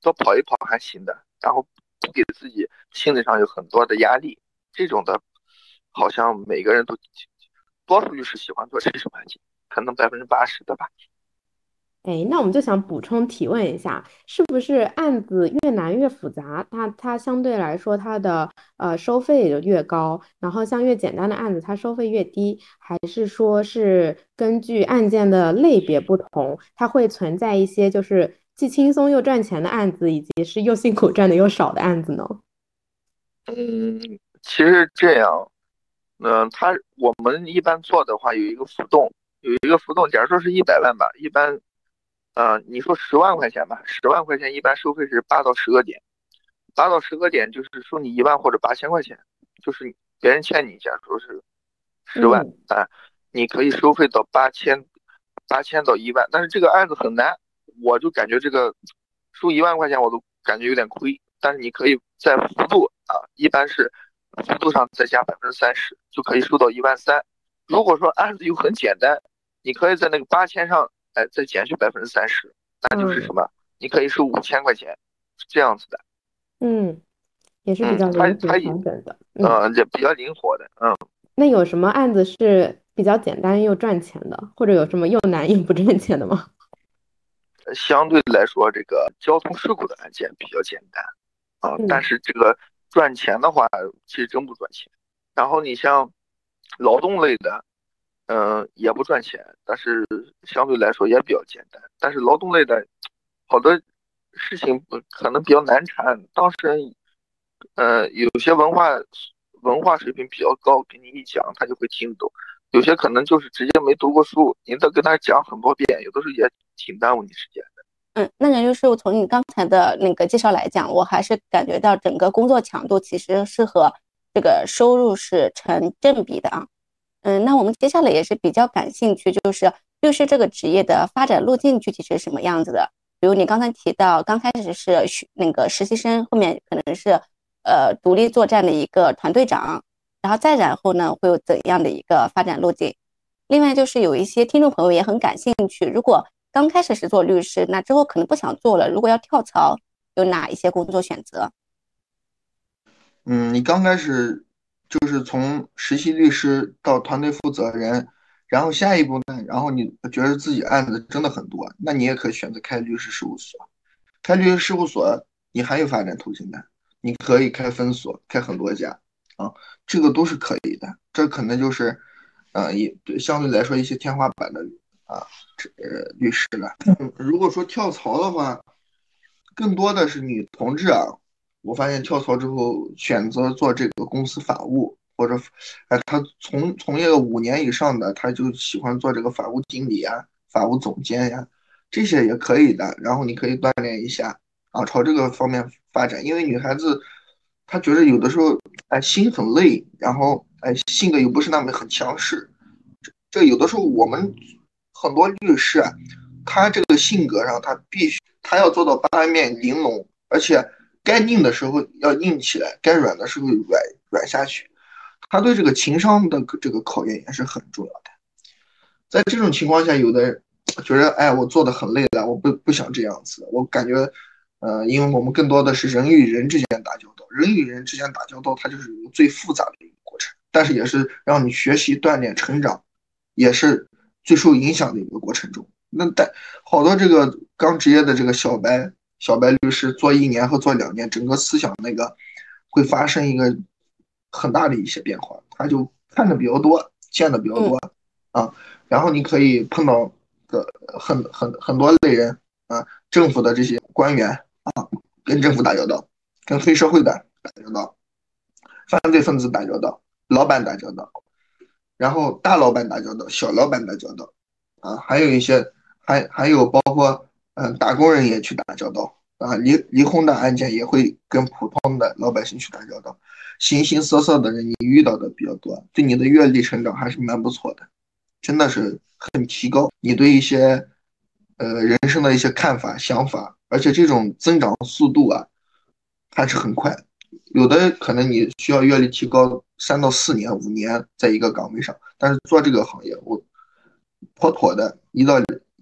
多跑一跑还行的，然后不给自己心理上有很多的压力，这种的，好像每个人都，多数律师喜欢做这种案件，可能百分之八十的吧。哎，那我们就想补充提问一下，是不是案子越难越复杂，它它相对来说它的呃收费就越高，然后像越简单的案子它收费越低，还是说是根据案件的类别不同，它会存在一些就是既轻松又赚钱的案子，以及是又辛苦赚的又少的案子呢？嗯，其实这样，嗯，它我们一般做的话有一个浮动，有一个浮动，假如说是一百万吧，一般。嗯，你说十万块钱吧，十万块钱一般收费是八到十个点，八到十个点就是收你一万或者八千块钱，就是别人欠你，假如说是十万啊，你可以收费到八千，八千到一万。但是这个案子很难，我就感觉这个收一万块钱我都感觉有点亏。但是你可以在幅度啊，一般是幅度上再加百分之三十，就可以收到一万三。如果说案子又很简单，你可以在那个八千上。哎，再减去百分之三十，那就是什么？你可以收五千块钱，是这样子的。嗯，也是比较灵活调整的。嗯，也比较灵活的。嗯，那有什么案子是比较简单又赚钱的，或者有什么又难又不赚钱的吗？相对来说，这个交通事故的案件比较简单啊，但是这个赚钱的话，其实真不赚钱。然后你像劳动类的。嗯，也不赚钱，但是相对来说也比较简单。但是劳动类的，好多事情可能比较难缠。当事人，呃，有些文化文化水平比较高，给你一讲他就会听懂；有些可能就是直接没读过书，你得跟他讲很多遍，有的时候也挺耽误你时间。嗯，那任律师，从你刚才的那个介绍来讲，我还是感觉到整个工作强度其实是和这个收入是成正比的啊。嗯，那我们接下来也是比较感兴趣，就是律师这个职业的发展路径具体是什么样子的？比如你刚才提到，刚开始是学那个实习生，后面可能是呃独立作战的一个团队长，然后再然后呢会有怎样的一个发展路径？另外就是有一些听众朋友也很感兴趣，如果刚开始是做律师，那之后可能不想做了，如果要跳槽，有哪一些工作选择？嗯，你刚开始。就是从实习律师到团队负责人，然后下一步呢？然后你觉得自己案子真的很多，那你也可以选择开律师事务所。开律师事务所，你还有发展途径的，你可以开分所，开很多家啊，这个都是可以的。这可能就是，呃，也对相对来说一些天花板的啊，这呃律师了。如果说跳槽的话，更多的是女同志啊。我发现跳槽之后选择做这个公司法务，或者，哎，他从从业了五年以上的，他就喜欢做这个法务经理啊、法务总监呀，这些也可以的。然后你可以锻炼一下啊，朝这个方面发展。因为女孩子她觉得有的时候哎心很累，然后哎性格又不是那么很强势，这这有的时候我们很多律师啊，他这个性格上他必须他要做到八面玲珑，而且该硬的时候要硬起来，该软的时候软软下去。他对这个情商的这个考验也是很重要的。在这种情况下，有的人觉得，哎，我做的很累了，我不不想这样子。我感觉，呃，因为我们更多的是人与人之间打交道，人与人之间打交道，它就是最复杂的一个过程，但是也是让你学习、锻炼、成长，也是最受影响的一个过程中。那但好多这个刚职业的这个小白小白律师，做一年和做两年，整个思想那个会发生一个很大的一些变化，他就看的比较多，见的比较多啊。然后你可以碰到的很很很多类人啊，政府的这些官员啊，跟政府打交道，跟黑社会的打交道，犯罪分子打交道，老板打交道，然后大老板打交道，小老板打交道，啊，还有一些还还有包括嗯打工人也去打交道啊，离离婚的案件也会跟普通的老百姓去打交道，形形色色的人你遇到的比较多，对你的阅历成长还是蛮不错的。真的是很提高你对一些呃人生的一些看法、想法，而且这种增长速度啊还是很快。有的可能你需要阅历提高三到四年、五年，在一个岗位上，但是做这个行业，我妥妥的一到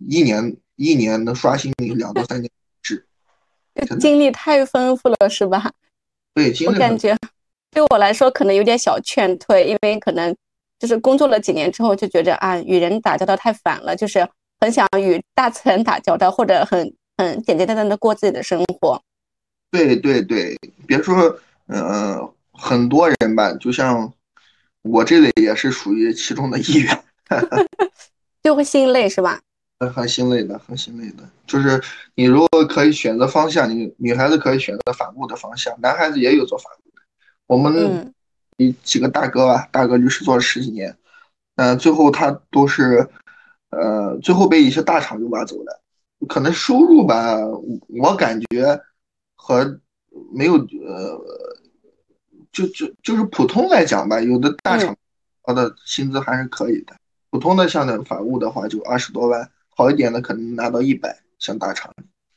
一年，一年能刷新你两到三年制。经历太丰富了，是吧？对，经历我感觉对我来说可能有点小劝退，因为可能。就是工作了几年之后，就觉得啊，与人打交道太烦了，就是很想与大自然打交道，或者很很简简单单的过自己的生活。对对对，别说嗯，很多人吧，就像我这类也是属于其中的一员，就会心累是吧？很心累的，很心累的。就是你如果可以选择方向，你女孩子可以选择法务的方向，男孩子也有做法务的。我们。一几个大哥吧，大哥律师做了十几年，嗯，最后他都是，呃，最后被一些大厂就挖走了。可能收入吧，我感觉和没有，呃，就就就是普通来讲吧，有的大厂他的薪资还是可以的。普通的像那法务的话，就二十多万，好一点的可能拿到一百，像大厂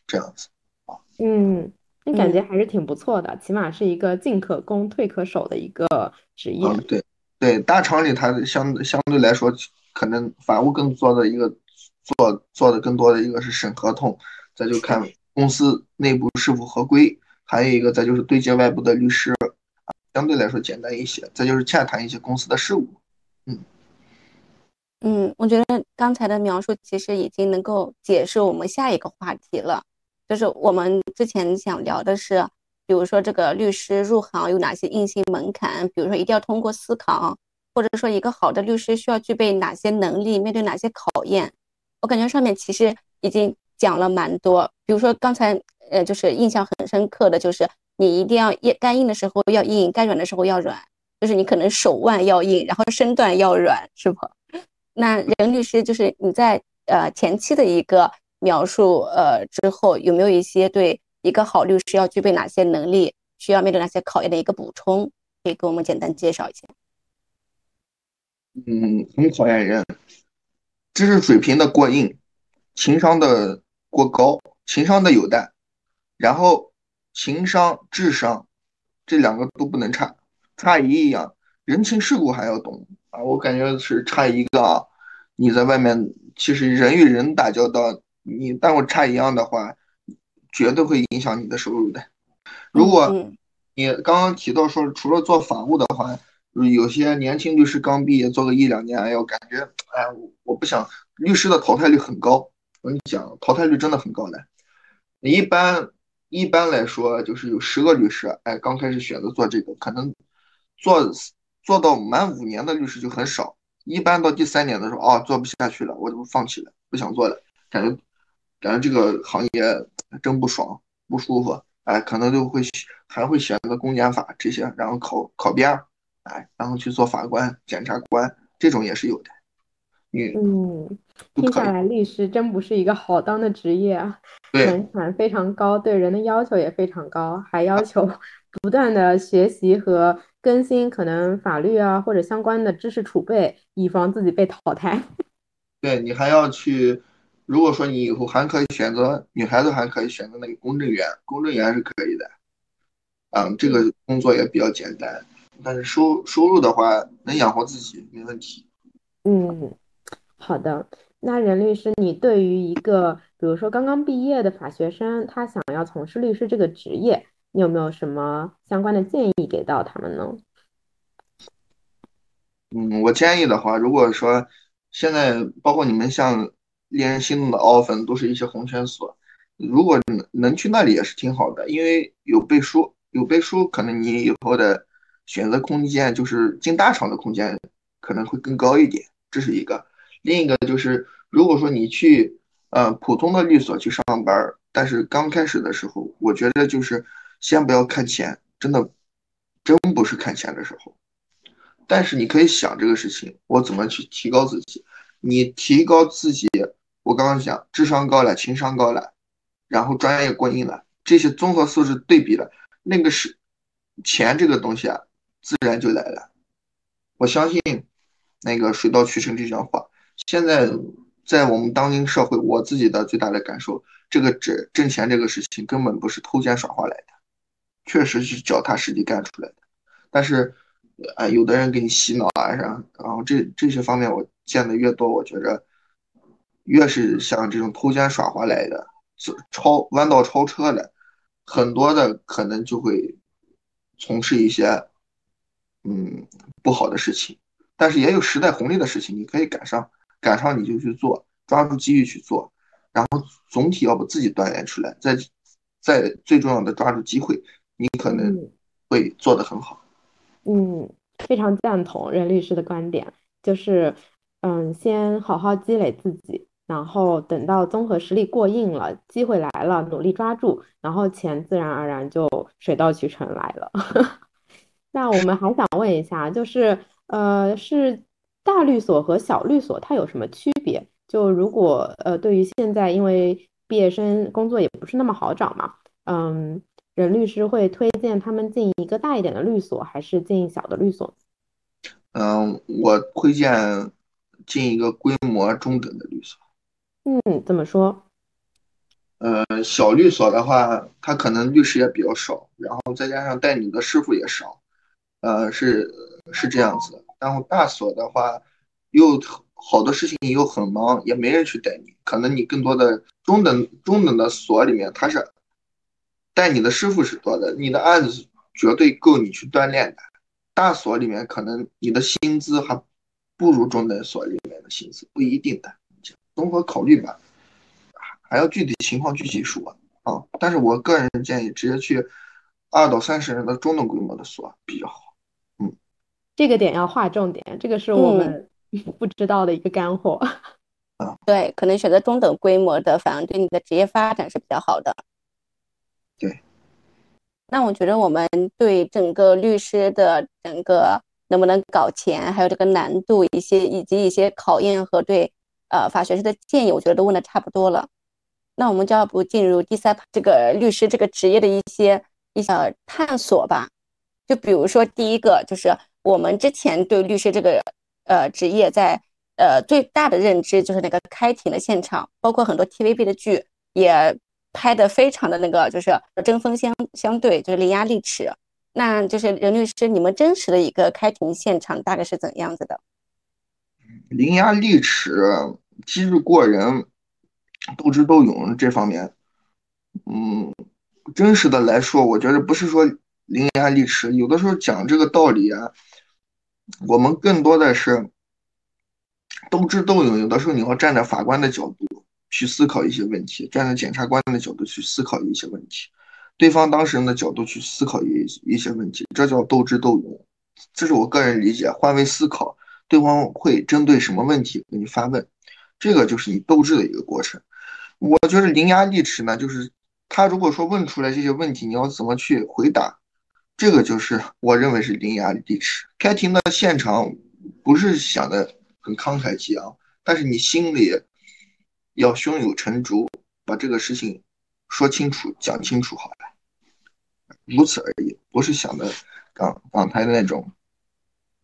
这样子啊。嗯。感觉还是挺不错的，起码是一个进可攻退可守的一个职业。对对，大厂里它相相对来说，可能法务更做的一个做做的更多的一个是审合同，再就看公司内部是否合规，还有一个再就是对接外部的律师，相对来说简单一些。再就是洽谈一些公司的事务。嗯嗯，我觉得刚才的描述其实已经能够解释我们下一个话题了。就是我们之前想聊的是，比如说这个律师入行有哪些硬性门槛，比如说一定要通过司考，或者说一个好的律师需要具备哪些能力，面对哪些考验。我感觉上面其实已经讲了蛮多。比如说刚才呃，就是印象很深刻的就是你一定要硬，该硬的时候要硬，该软的时候要软，就是你可能手腕要硬，然后身段要软，是不？那任律师就是你在呃前期的一个。描述呃之后有没有一些对一个好律师要具备哪些能力，需要面对哪些考验的一个补充，可以给我们简单介绍一下？嗯，很考验人，知识水平的过硬，情商的过高，情商的有待，然后情商、智商这两个都不能差，差一样，人情世故还要懂啊，我感觉是差一个啊，你在外面其实人与人打交道。你但我差一样的话，绝对会影响你的收入的。如果你刚刚提到说，除了做法务的话，有些年轻律师刚毕业做个一两年，哎呦，感觉哎，我不想律师的淘汰率很高。我跟你讲，淘汰率真的很高的。一般一般来说，就是有十个律师，哎，刚开始选择做这个，可能做做到满五年的律师就很少。一般到第三年的时候，啊，做不下去了，我就放弃了，不想做了，感觉。感觉这个行业真不爽不舒服，哎，可能就会还会选择公检法这些，然后考考编，哎，然后去做法官、检察官，这种也是有的。你嗯，听下来，律师真不是一个好当的职业啊，门槛非常高，对人的要求也非常高，还要求 不断的学习和更新可能法律啊或者相关的知识储备，以防自己被淘汰。对你还要去，如果说你以后还可以选择，女孩子还可以选择那个公证员，公证员是可以的，嗯，这个工作也比较简单，但是收收入的话能养活自己没问题。嗯。好的，那任律师，你对于一个比如说刚刚毕业的法学生，他想要从事律师这个职业，你有没有什么相关的建议给到他们呢？嗯，我建议的话，如果说现在包括你们像令人心动的 offer 都是一些红圈所，如果能能去那里也是挺好的，因为有背书，有背书，可能你以后的选择空间就是进大厂的空间可能会更高一点，这是一个。另一个就是，如果说你去呃普通的律所去上班，但是刚开始的时候，我觉得就是先不要看钱，真的真不是看钱的时候。但是你可以想这个事情，我怎么去提高自己？你提高自己，我刚刚讲智商高了，情商高了，然后专业过硬了，这些综合素质对比了，那个是钱这个东西啊，自然就来了。我相信那个水到渠成这句话。现在在我们当今社会，我自己的最大的感受，这个挣挣钱这个事情根本不是偷奸耍滑来的，确实是脚踏实地干出来的。但是，啊，有的人给你洗脑啊啥，然后这这些方面我见的越多，我觉着越是像这种偷奸耍滑来的，超弯道超车的，很多的可能就会从事一些嗯不好的事情。但是也有时代红利的事情，你可以赶上。赶上你就去做，抓住机遇去做，然后总体要把自己锻炼出来，再再最重要的抓住机会，你可能会做得很好。嗯，非常赞同任律师的观点，就是嗯，先好好积累自己，然后等到综合实力过硬了，机会来了，努力抓住，然后钱自然而然就水到渠成来了。那我们还想问一下，就是呃是。大律所和小律所它有什么区别？就如果呃，对于现在因为毕业生工作也不是那么好找嘛，嗯，任律师会推荐他们进一个大一点的律所，还是进小的律所？嗯，我推荐进一个规模中等的律所。嗯，怎么说？呃，小律所的话，他可能律师也比较少，然后再加上带你的师傅也少，呃，是是这样子的。然后大所的话，又好多事情又很忙，也没人去带你。可能你更多的中等中等的所里面，他是带你的师傅是多的，你的案子绝对够你去锻炼的。大所里面可能你的薪资还不如中等所里面的薪资，不一定的，综合考虑吧，还要具体情况具体说啊。但是我个人建议直接去二到三十人的中等规模的所比较好。这个点要划重点，这个是我们 不知道的一个干货。对，可能选择中等规模的，反而对你的职业发展是比较好的。对。那我觉得我们对整个律师的整个能不能搞钱，还有这个难度一些，以及一些考验和对呃法学士的建议，我觉得都问的差不多了。那我们就要不进入第三这个律师这个职业的一些一些探索吧。就比如说第一个就是。我们之前对律师这个呃职业，在呃最大的认知就是那个开庭的现场，包括很多 TVB 的剧也拍的非常的那个，就是针锋相相对，就是伶牙俐齿。那就是任律师，你们真实的一个开庭现场大概是怎样子的？伶牙俐齿、机智过人、斗智斗勇这方面，嗯，真实的来说，我觉得不是说伶牙俐齿，有的时候讲这个道理啊。我们更多的是斗智斗勇，有的时候你要站在法官的角度去思考一些问题，站在检察官的角度去思考一些问题，对方当事人的角度去思考一一些问题，这叫斗智斗勇。这是我个人理解，换位思考，对方会针对什么问题给你发问，这个就是你斗智的一个过程。我觉得伶牙俐齿呢，就是他如果说问出来这些问题，你要怎么去回答？这个就是我认为是伶牙俐齿。开庭的现场不是想的很慷慨激昂，但是你心里要胸有成竹，把这个事情说清楚、讲清楚，好了，如此而已，不是想的港港台的那种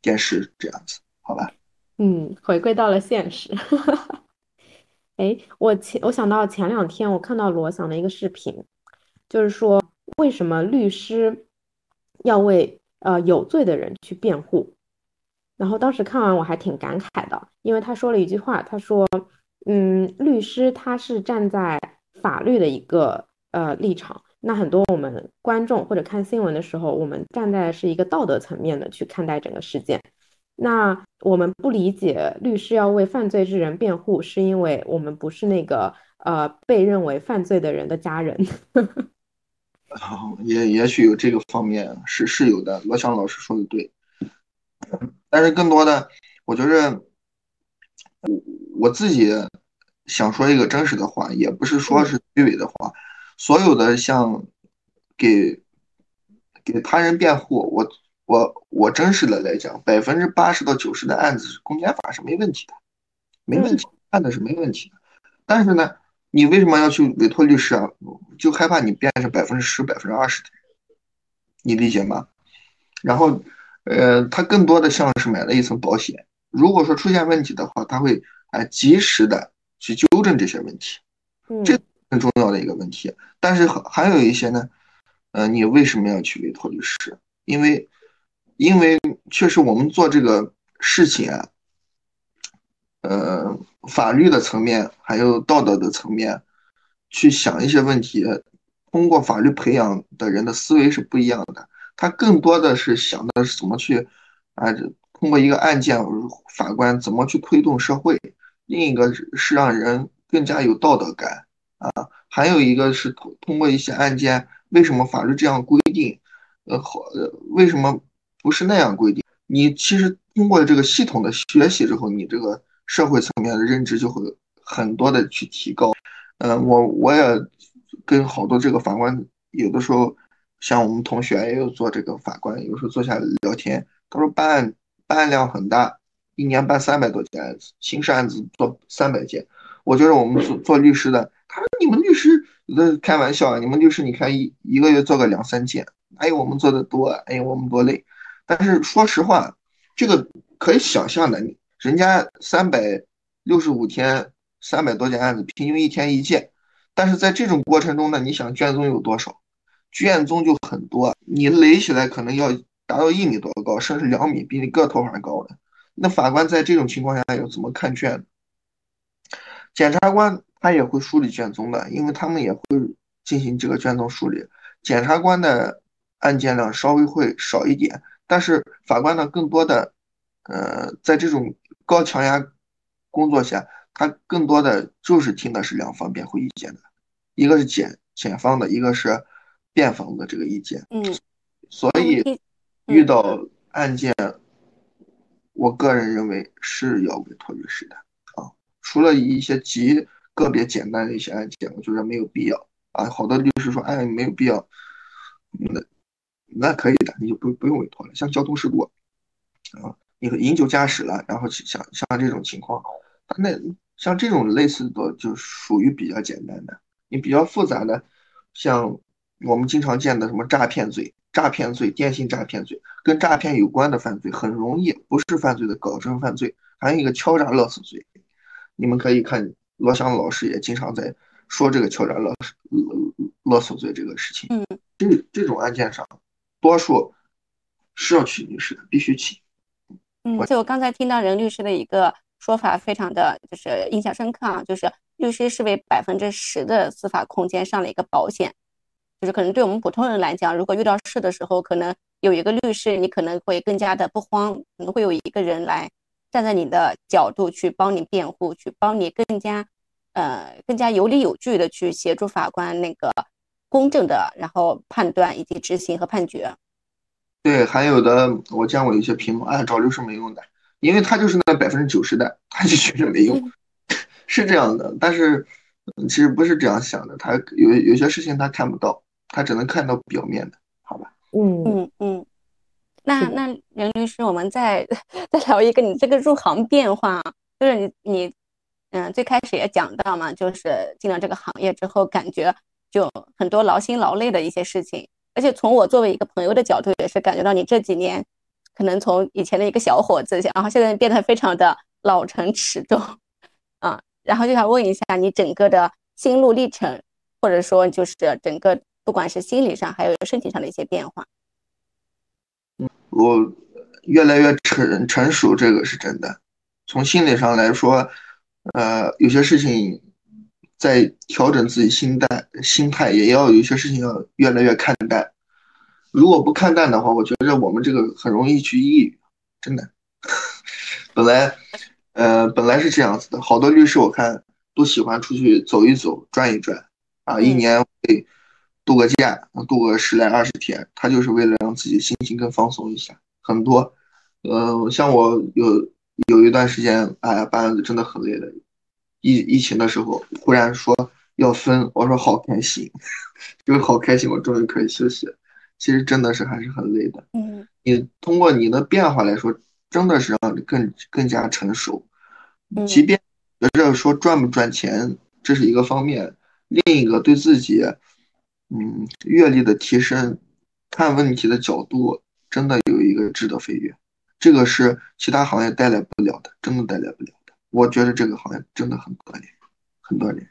电视这样子，好吧？嗯，回归到了现实。哎，我前我想到前两天我看到罗翔的一个视频，就是说为什么律师要为呃有罪的人去辩护？然后当时看完我还挺感慨的，因为他说了一句话，他说：“嗯，律师他是站在法律的一个呃立场，那很多我们观众或者看新闻的时候，我们站在是一个道德层面的去看待整个事件。”那我们不理解律师要为犯罪之人辩护，是因为我们不是那个呃被认为犯罪的人的家人。也也许有这个方面是是有的，罗翔老师说的对。但是更多的，我觉着我我自己想说一个真实的话，也不是说是虚伪的话。所有的像给给他人辩护，我。我我真实的来讲，百分之八十到九十的案子是公检法是没问题的，没问题，判的是没问题的。但是呢，你为什么要去委托律师啊？就害怕你变成百分之十、百分之二十的人，你理解吗？然后，呃，他更多的像是买了一层保险，如果说出现问题的话，他会啊及时的去纠正这些问题，这很重要的一个问题。但是还有一些呢，呃，你为什么要去委托律师？因为因为确实，我们做这个事情啊，呃，法律的层面还有道德的层面，去想一些问题，通过法律培养的人的思维是不一样的。他更多的是想的是怎么去啊，通过一个案件，法官怎么去推动社会；另一个是让人更加有道德感啊，还有一个是通通过一些案件，为什么法律这样规定？呃，好，为什么？不是那样规定，你其实通过这个系统的学习之后，你这个社会层面的认知就会很多的去提高。嗯，我我也跟好多这个法官，有的时候像我们同学也有做这个法官，有时候坐下来聊天，他说办案办案量很大，一年办三百多件案子，刑事案子做三百件。我觉得我们做做律师的，他说你们律师在开玩笑啊，你们律师你看一一个月做个两三件，哪有我们做的多？哎，我们多累。但是说实话，这个可以想象的，人家三百六十五天，三百多件案子，平均一天一件。但是在这种过程中呢，你想卷宗有多少？卷宗就很多，你垒起来可能要达到一米多高，甚至两米，比你个头还高的。那法官在这种情况下要怎么看卷？检察官他也会梳理卷宗的，因为他们也会进行这个卷宗梳理。检察官的案件量稍微会少一点。但是法官呢，更多的，呃，在这种高强压工作下，他更多的就是听的是两方辩护意见的，一个是检检方的，一个是辩方的这个意见。嗯，所以遇到案件，我个人认为是要委托律师的啊。除了一些极个别简单的一些案件，我觉得没有必要啊。好多律师说，哎，没有必要，那。那可以的，你就不不用委托了。像交通事故，啊，你饮酒驾驶了，然后像像这种情况，那像这种类似的就属于比较简单的。你比较复杂的，像我们经常见的什么诈骗罪、诈骗罪、电信诈骗罪，跟诈骗有关的犯罪，很容易不是犯罪的搞成犯罪。还有一个敲诈勒索罪，你们可以看罗翔老师也经常在说这个敲诈勒勒勒索罪这个事情。嗯，这这种案件上。多数是要请律师的，必须请。嗯，所以我刚才听到任律师的一个说法，非常的就是印象深刻啊，就是律师是为百分之十的司法空间上了一个保险，就是可能对我们普通人来讲，如果遇到事的时候，可能有一个律师，你可能会更加的不慌，可能会有一个人来站在你的角度去帮你辩护，去帮你更加呃更加有理有据的去协助法官那个。公正的，然后判断以及执行和判决。对，还有的我见过一些屏幕，哎，找律师没用的，因为他就是那百分之九十的，他就觉得没用，是这样的。但是其实不是这样想的，他有有些事情他看不到，他只能看到表面的，好吧？嗯嗯嗯。那那任律师，我们再 再聊一个你这个入行变化，就是你你嗯，最开始也讲到嘛，就是进了这个行业之后，感觉就很多劳心劳累的一些事情。而且从我作为一个朋友的角度，也是感觉到你这几年，可能从以前的一个小伙子，然后现在变得非常的老成持重，啊，然后就想问一下你整个的心路历程，或者说就是整个不管是心理上还有身体上的一些变化。我越来越成成熟，这个是真的。从心理上来说，呃，有些事情。在调整自己心态，心态也要有些事情要越来越看淡。如果不看淡的话，我觉得我们这个很容易去抑郁，真的。本来，呃，本来是这样子的，好多律师我看都喜欢出去走一走、转一转啊，一年会度个假，度个十来二十天，他就是为了让自己心情更放松一下。很多，呃，像我有有一段时间，哎呀，办案子真的很累的。疫疫情的时候，忽然说要分，我说好开心，就是好开心，我终于可以休息。其实真的是还是很累的。嗯，你通过你的变化来说，真的是让你更更加成熟。即便觉着说赚不赚钱这是一个方面，另一个对自己，嗯，阅历的提升，看问题的角度，真的有一个质的飞跃。这个是其他行业带来不了的，真的带来不了。我觉得这个行业真的很锻炼，很锻炼。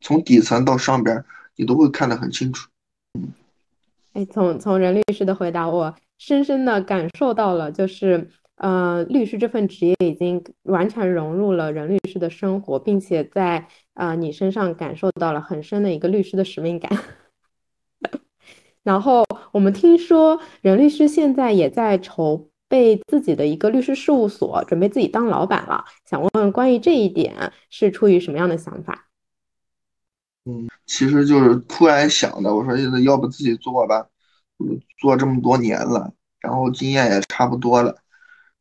从底层到上边，你都会看得很清楚。嗯，哎，从从任律师的回答，我深深的感受到了，就是，呃，律师这份职业已经完全融入了任律师的生活，并且在啊你身上感受到了很深的一个律师的使命感。然后我们听说任律师现在也在筹。被自己的一个律师事务所准备自己当老板了，想问问关于这一点是出于什么样的想法？嗯，其实就是突然想的，我说要不自己做吧，做这么多年了，然后经验也差不多了，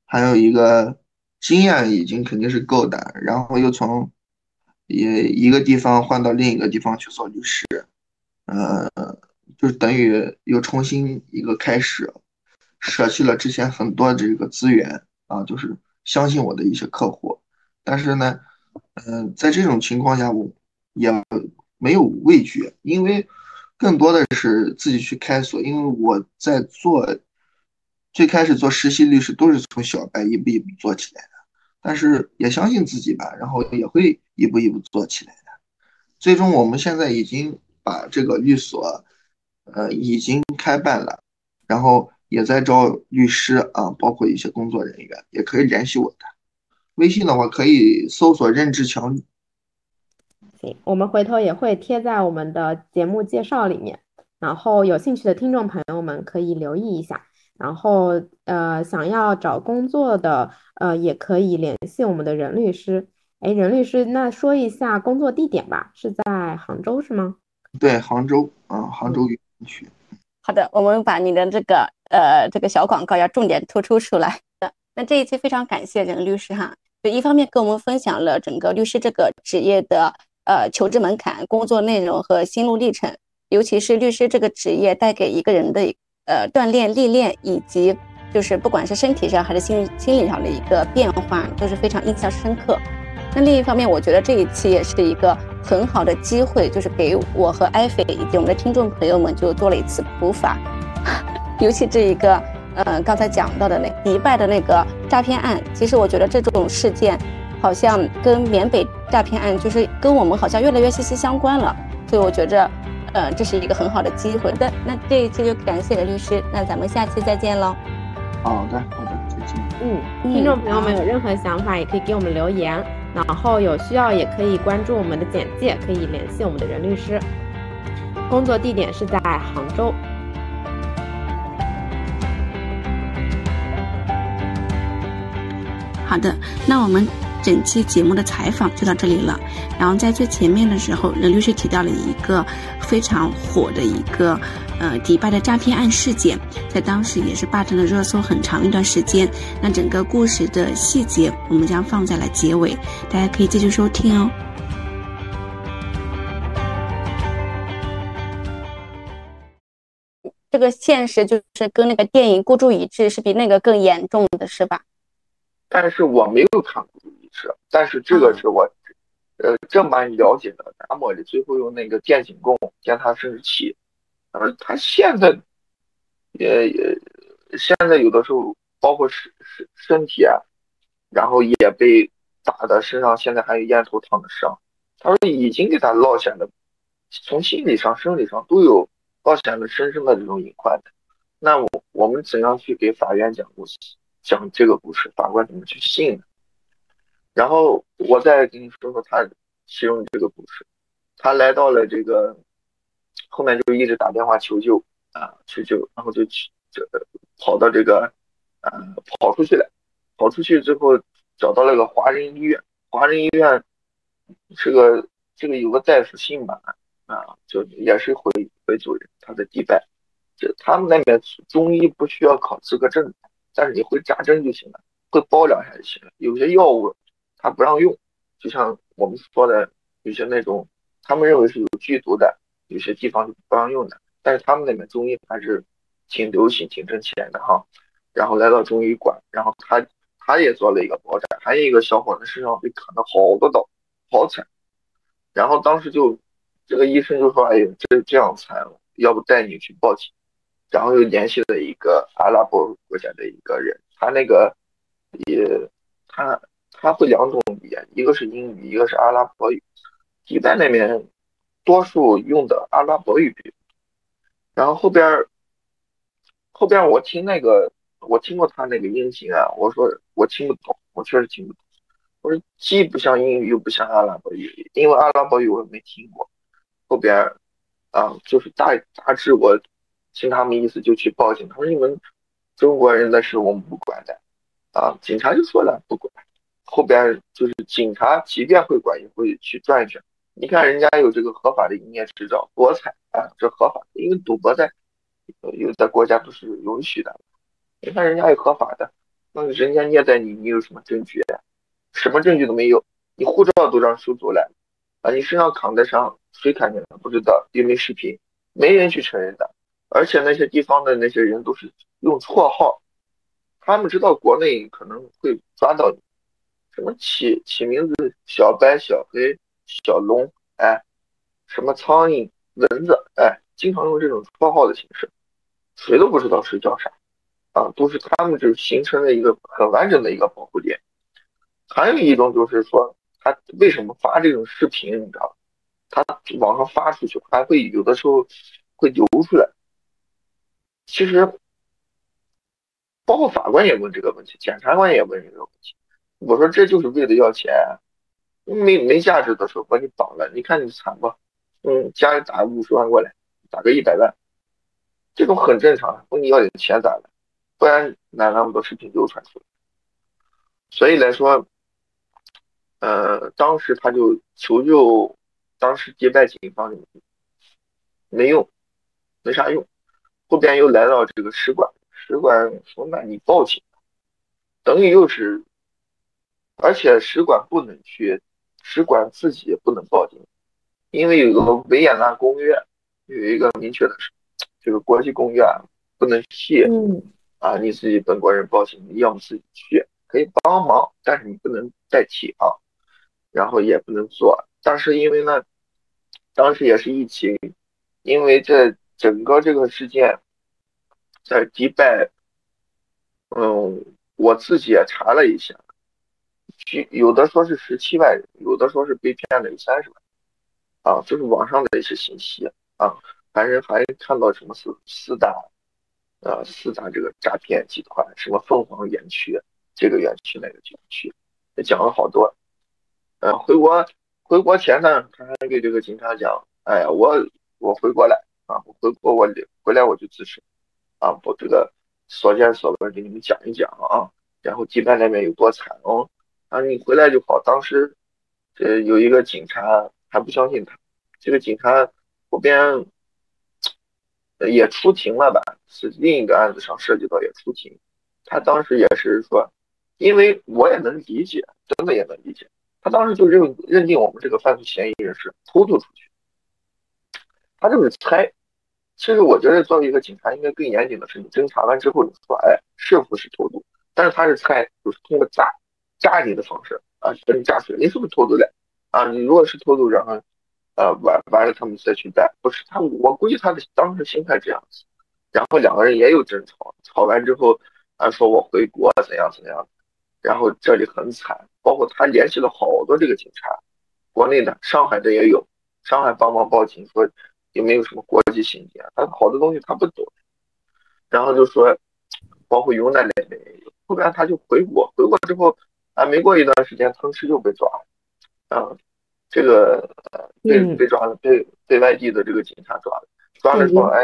还有一个经验已经肯定是够的，然后又从也一个地方换到另一个地方去做律师，呃，就等于又重新一个开始。舍弃了之前很多这个资源啊，就是相信我的一些客户，但是呢，嗯，在这种情况下，我也没有畏惧，因为更多的是自己去开锁，因为我在做最开始做实习律师都是从小白一步一步做起来的，但是也相信自己吧，然后也会一步一步做起来的，最终我们现在已经把这个律所，呃，已经开办了，然后。也在招律师啊，包括一些工作人员，也可以联系我的。微信的话可以搜索“任志强”。行，我们回头也会贴在我们的节目介绍里面，然后有兴趣的听众朋友们可以留意一下。然后呃，想要找工作的呃，也可以联系我们的任律师。哎，任律师，那说一下工作地点吧，是在杭州是吗？对，杭州啊，杭州语言区。好的，我们把你的这个呃这个小广告要重点突出出来的。那这一期非常感谢任律师哈，就一方面跟我们分享了整个律师这个职业的呃求职门槛、工作内容和心路历程，尤其是律师这个职业带给一个人的呃锻炼历练，以及就是不管是身体上还是心心理上的一个变化，都是非常印象深刻。那另一方面，我觉得这一期也是一个很好的机会，就是给我和艾菲以及我们的听众朋友们就做了一次普法。尤其这一个，呃，刚才讲到的那迪拜的那个诈骗案，其实我觉得这种事件好像跟缅北诈骗案就是跟我们好像越来越息息相关了。所以我觉着，呃，这是一个很好的机会。的，那这一期就感谢任律师，那咱们下期再见喽。好的，好的，再见。嗯，听众朋友们有任何想法也可以给我们留言。然后有需要也可以关注我们的简介，可以联系我们的任律师。工作地点是在杭州。好的，那我们。整期节目的采访就到这里了。然后在最前面的时候，任律师提到了一个非常火的一个呃迪拜的诈骗案事件，在当时也是霸占了热搜很长一段时间。那整个故事的细节我们将放在了结尾，大家可以继续收听哦。这个现实就是跟那个电影孤注一掷是比那个更严重的，是吧？但是我没有看过律师，但是这个是我呃正版了解的，达摩的最后用那个电警棍电他生殖器，而他现在也也现在有的时候包括身身身体啊，然后也被打的身上现在还有烟头烫的伤，他说已经给他落下了，从心理上、生理上都有落下了深深的这种隐患的。那我我们怎样去给法院讲故事，讲这个故事，法官怎么去信呢？然后我再跟你说说他其中这个故事，他来到了这个后面就一直打电话求救啊求救，然后就去就跑到这个啊跑出去了，跑出去之后找到了个华人医院，华人医院是个这个有个大夫姓马啊，就也是回回族人，他在迪拜。这他们那边中医不需要考资格证，但是你会扎针就行了，会包两下就行了。有些药物他不让用，就像我们说的，有些那种他们认为是有剧毒的，有些地方是不让用的。但是他们那边中医还是挺流行、挺挣钱的哈。然后来到中医馆，然后他他也做了一个包扎，还有一个小伙子身上被砍了好多刀，好惨。然后当时就这个医生就说：“哎呦，这这样惨了，要不带你去报警。”然后又联系了一个阿拉伯国家的一个人，他那个也他他会两种语言，一个是英语，一个是阿拉伯语。迪拜那边多数用的阿拉伯语。然后后边后边我听那个我听过他那个音频啊，我说我听不懂，我确实听不懂。我说既不像英语又不像阿拉伯语，因为阿拉伯语我也没听过。后边啊，就是大大致我。听他们意思就去报警，他说你们中国人的事我们不管的，啊，警察就说了不管，后边就是警察即便会管也会去转一圈。你看人家有这个合法的营业执照，博彩啊，这合法的，因为赌博在有的国家不是允许的。你看人家有合法的，那人家虐待你，你有什么证据？什么证据都没有，你护照都让收走了，啊，你身上扛的伤，谁看见了不知道，又没视频？没人去承认的。而且那些地方的那些人都是用绰号，他们知道国内可能会抓到你，什么起起名字小白、小黑、小龙，哎，什么苍蝇、蚊子，哎，经常用这种绰号的形式，谁都不知道谁叫啥，啊，都是他们就形成了一个很完整的一个保护链。还有一种就是说，他为什么发这种视频，你知道他网上发出去，还会有的时候会流出来。其实，包括法官也问这个问题，检察官也问这个问题。我说这就是为了要钱，没没价值的时候把你绑了，你看你惨不？嗯，家里打五十万过来，打个一百万，这种很正常。问你要点钱咋了？不然哪那么多视频流传出来？所以来说，呃，当时他就求救，当时迪拜警方没用，没啥用。后边又来到这个使馆，使馆说：“那你报警，等于又是，而且使馆不能去，使馆自己也不能报警，因为有个维也纳公约，有一个明确的是，这个国际公约啊，不能替啊你自己本国人报警，你要么自己去，可以帮忙，但是你不能代替啊，然后也不能做。但是因为呢，当时也是疫情，因为这。”整个这个事件，在迪拜，嗯，我自己也查了一下，据有的说是十七万人，有的说是被骗的有三十万，啊，就是网上的一些信息啊，反正还看到什么四四大，呃，四大这个诈骗集团，什么凤凰园区这个园区那个园区，也讲了好多，呃，回国回国前呢，他还给这个警察讲，哎呀，我我回国了。啊，我回国我回来我就自首，啊，我这个所见所闻给你们讲一讲啊，然后迪拜那边有多惨哦，啊，你回来就好。当时，呃，有一个警察还不相信他，这个警察后边也出庭了吧？是另一个案子上涉及到也出庭，他当时也是说，因为我也能理解，真的也能理解，他当时就认认定我们这个犯罪嫌疑人是偷渡出去。他就是猜，其实我觉得作为一个警察，应该更严谨的是，你侦查完之后，你说，哎，是不是偷渡？但是他是猜，就是通过诈诈你的方式啊，把你诈死，你是不是偷渡的啊？你如果是偷渡，然后呃完完了他们再去带，不是他，我估计他的当时心态这样子。然后两个人也有争吵，吵完之后啊说我回国怎样怎样，然后这里很惨，包括他联系了好多这个警察，国内的、上海的也有，上海帮忙报警说有没有什么国际情节，他好多东西他不懂，然后就说包括云南那边也有，后边他就回国，回国之后啊没过一段时间，腾驰就被抓了，啊这个被被抓了，被被外地的这个警察抓了，抓了之后哎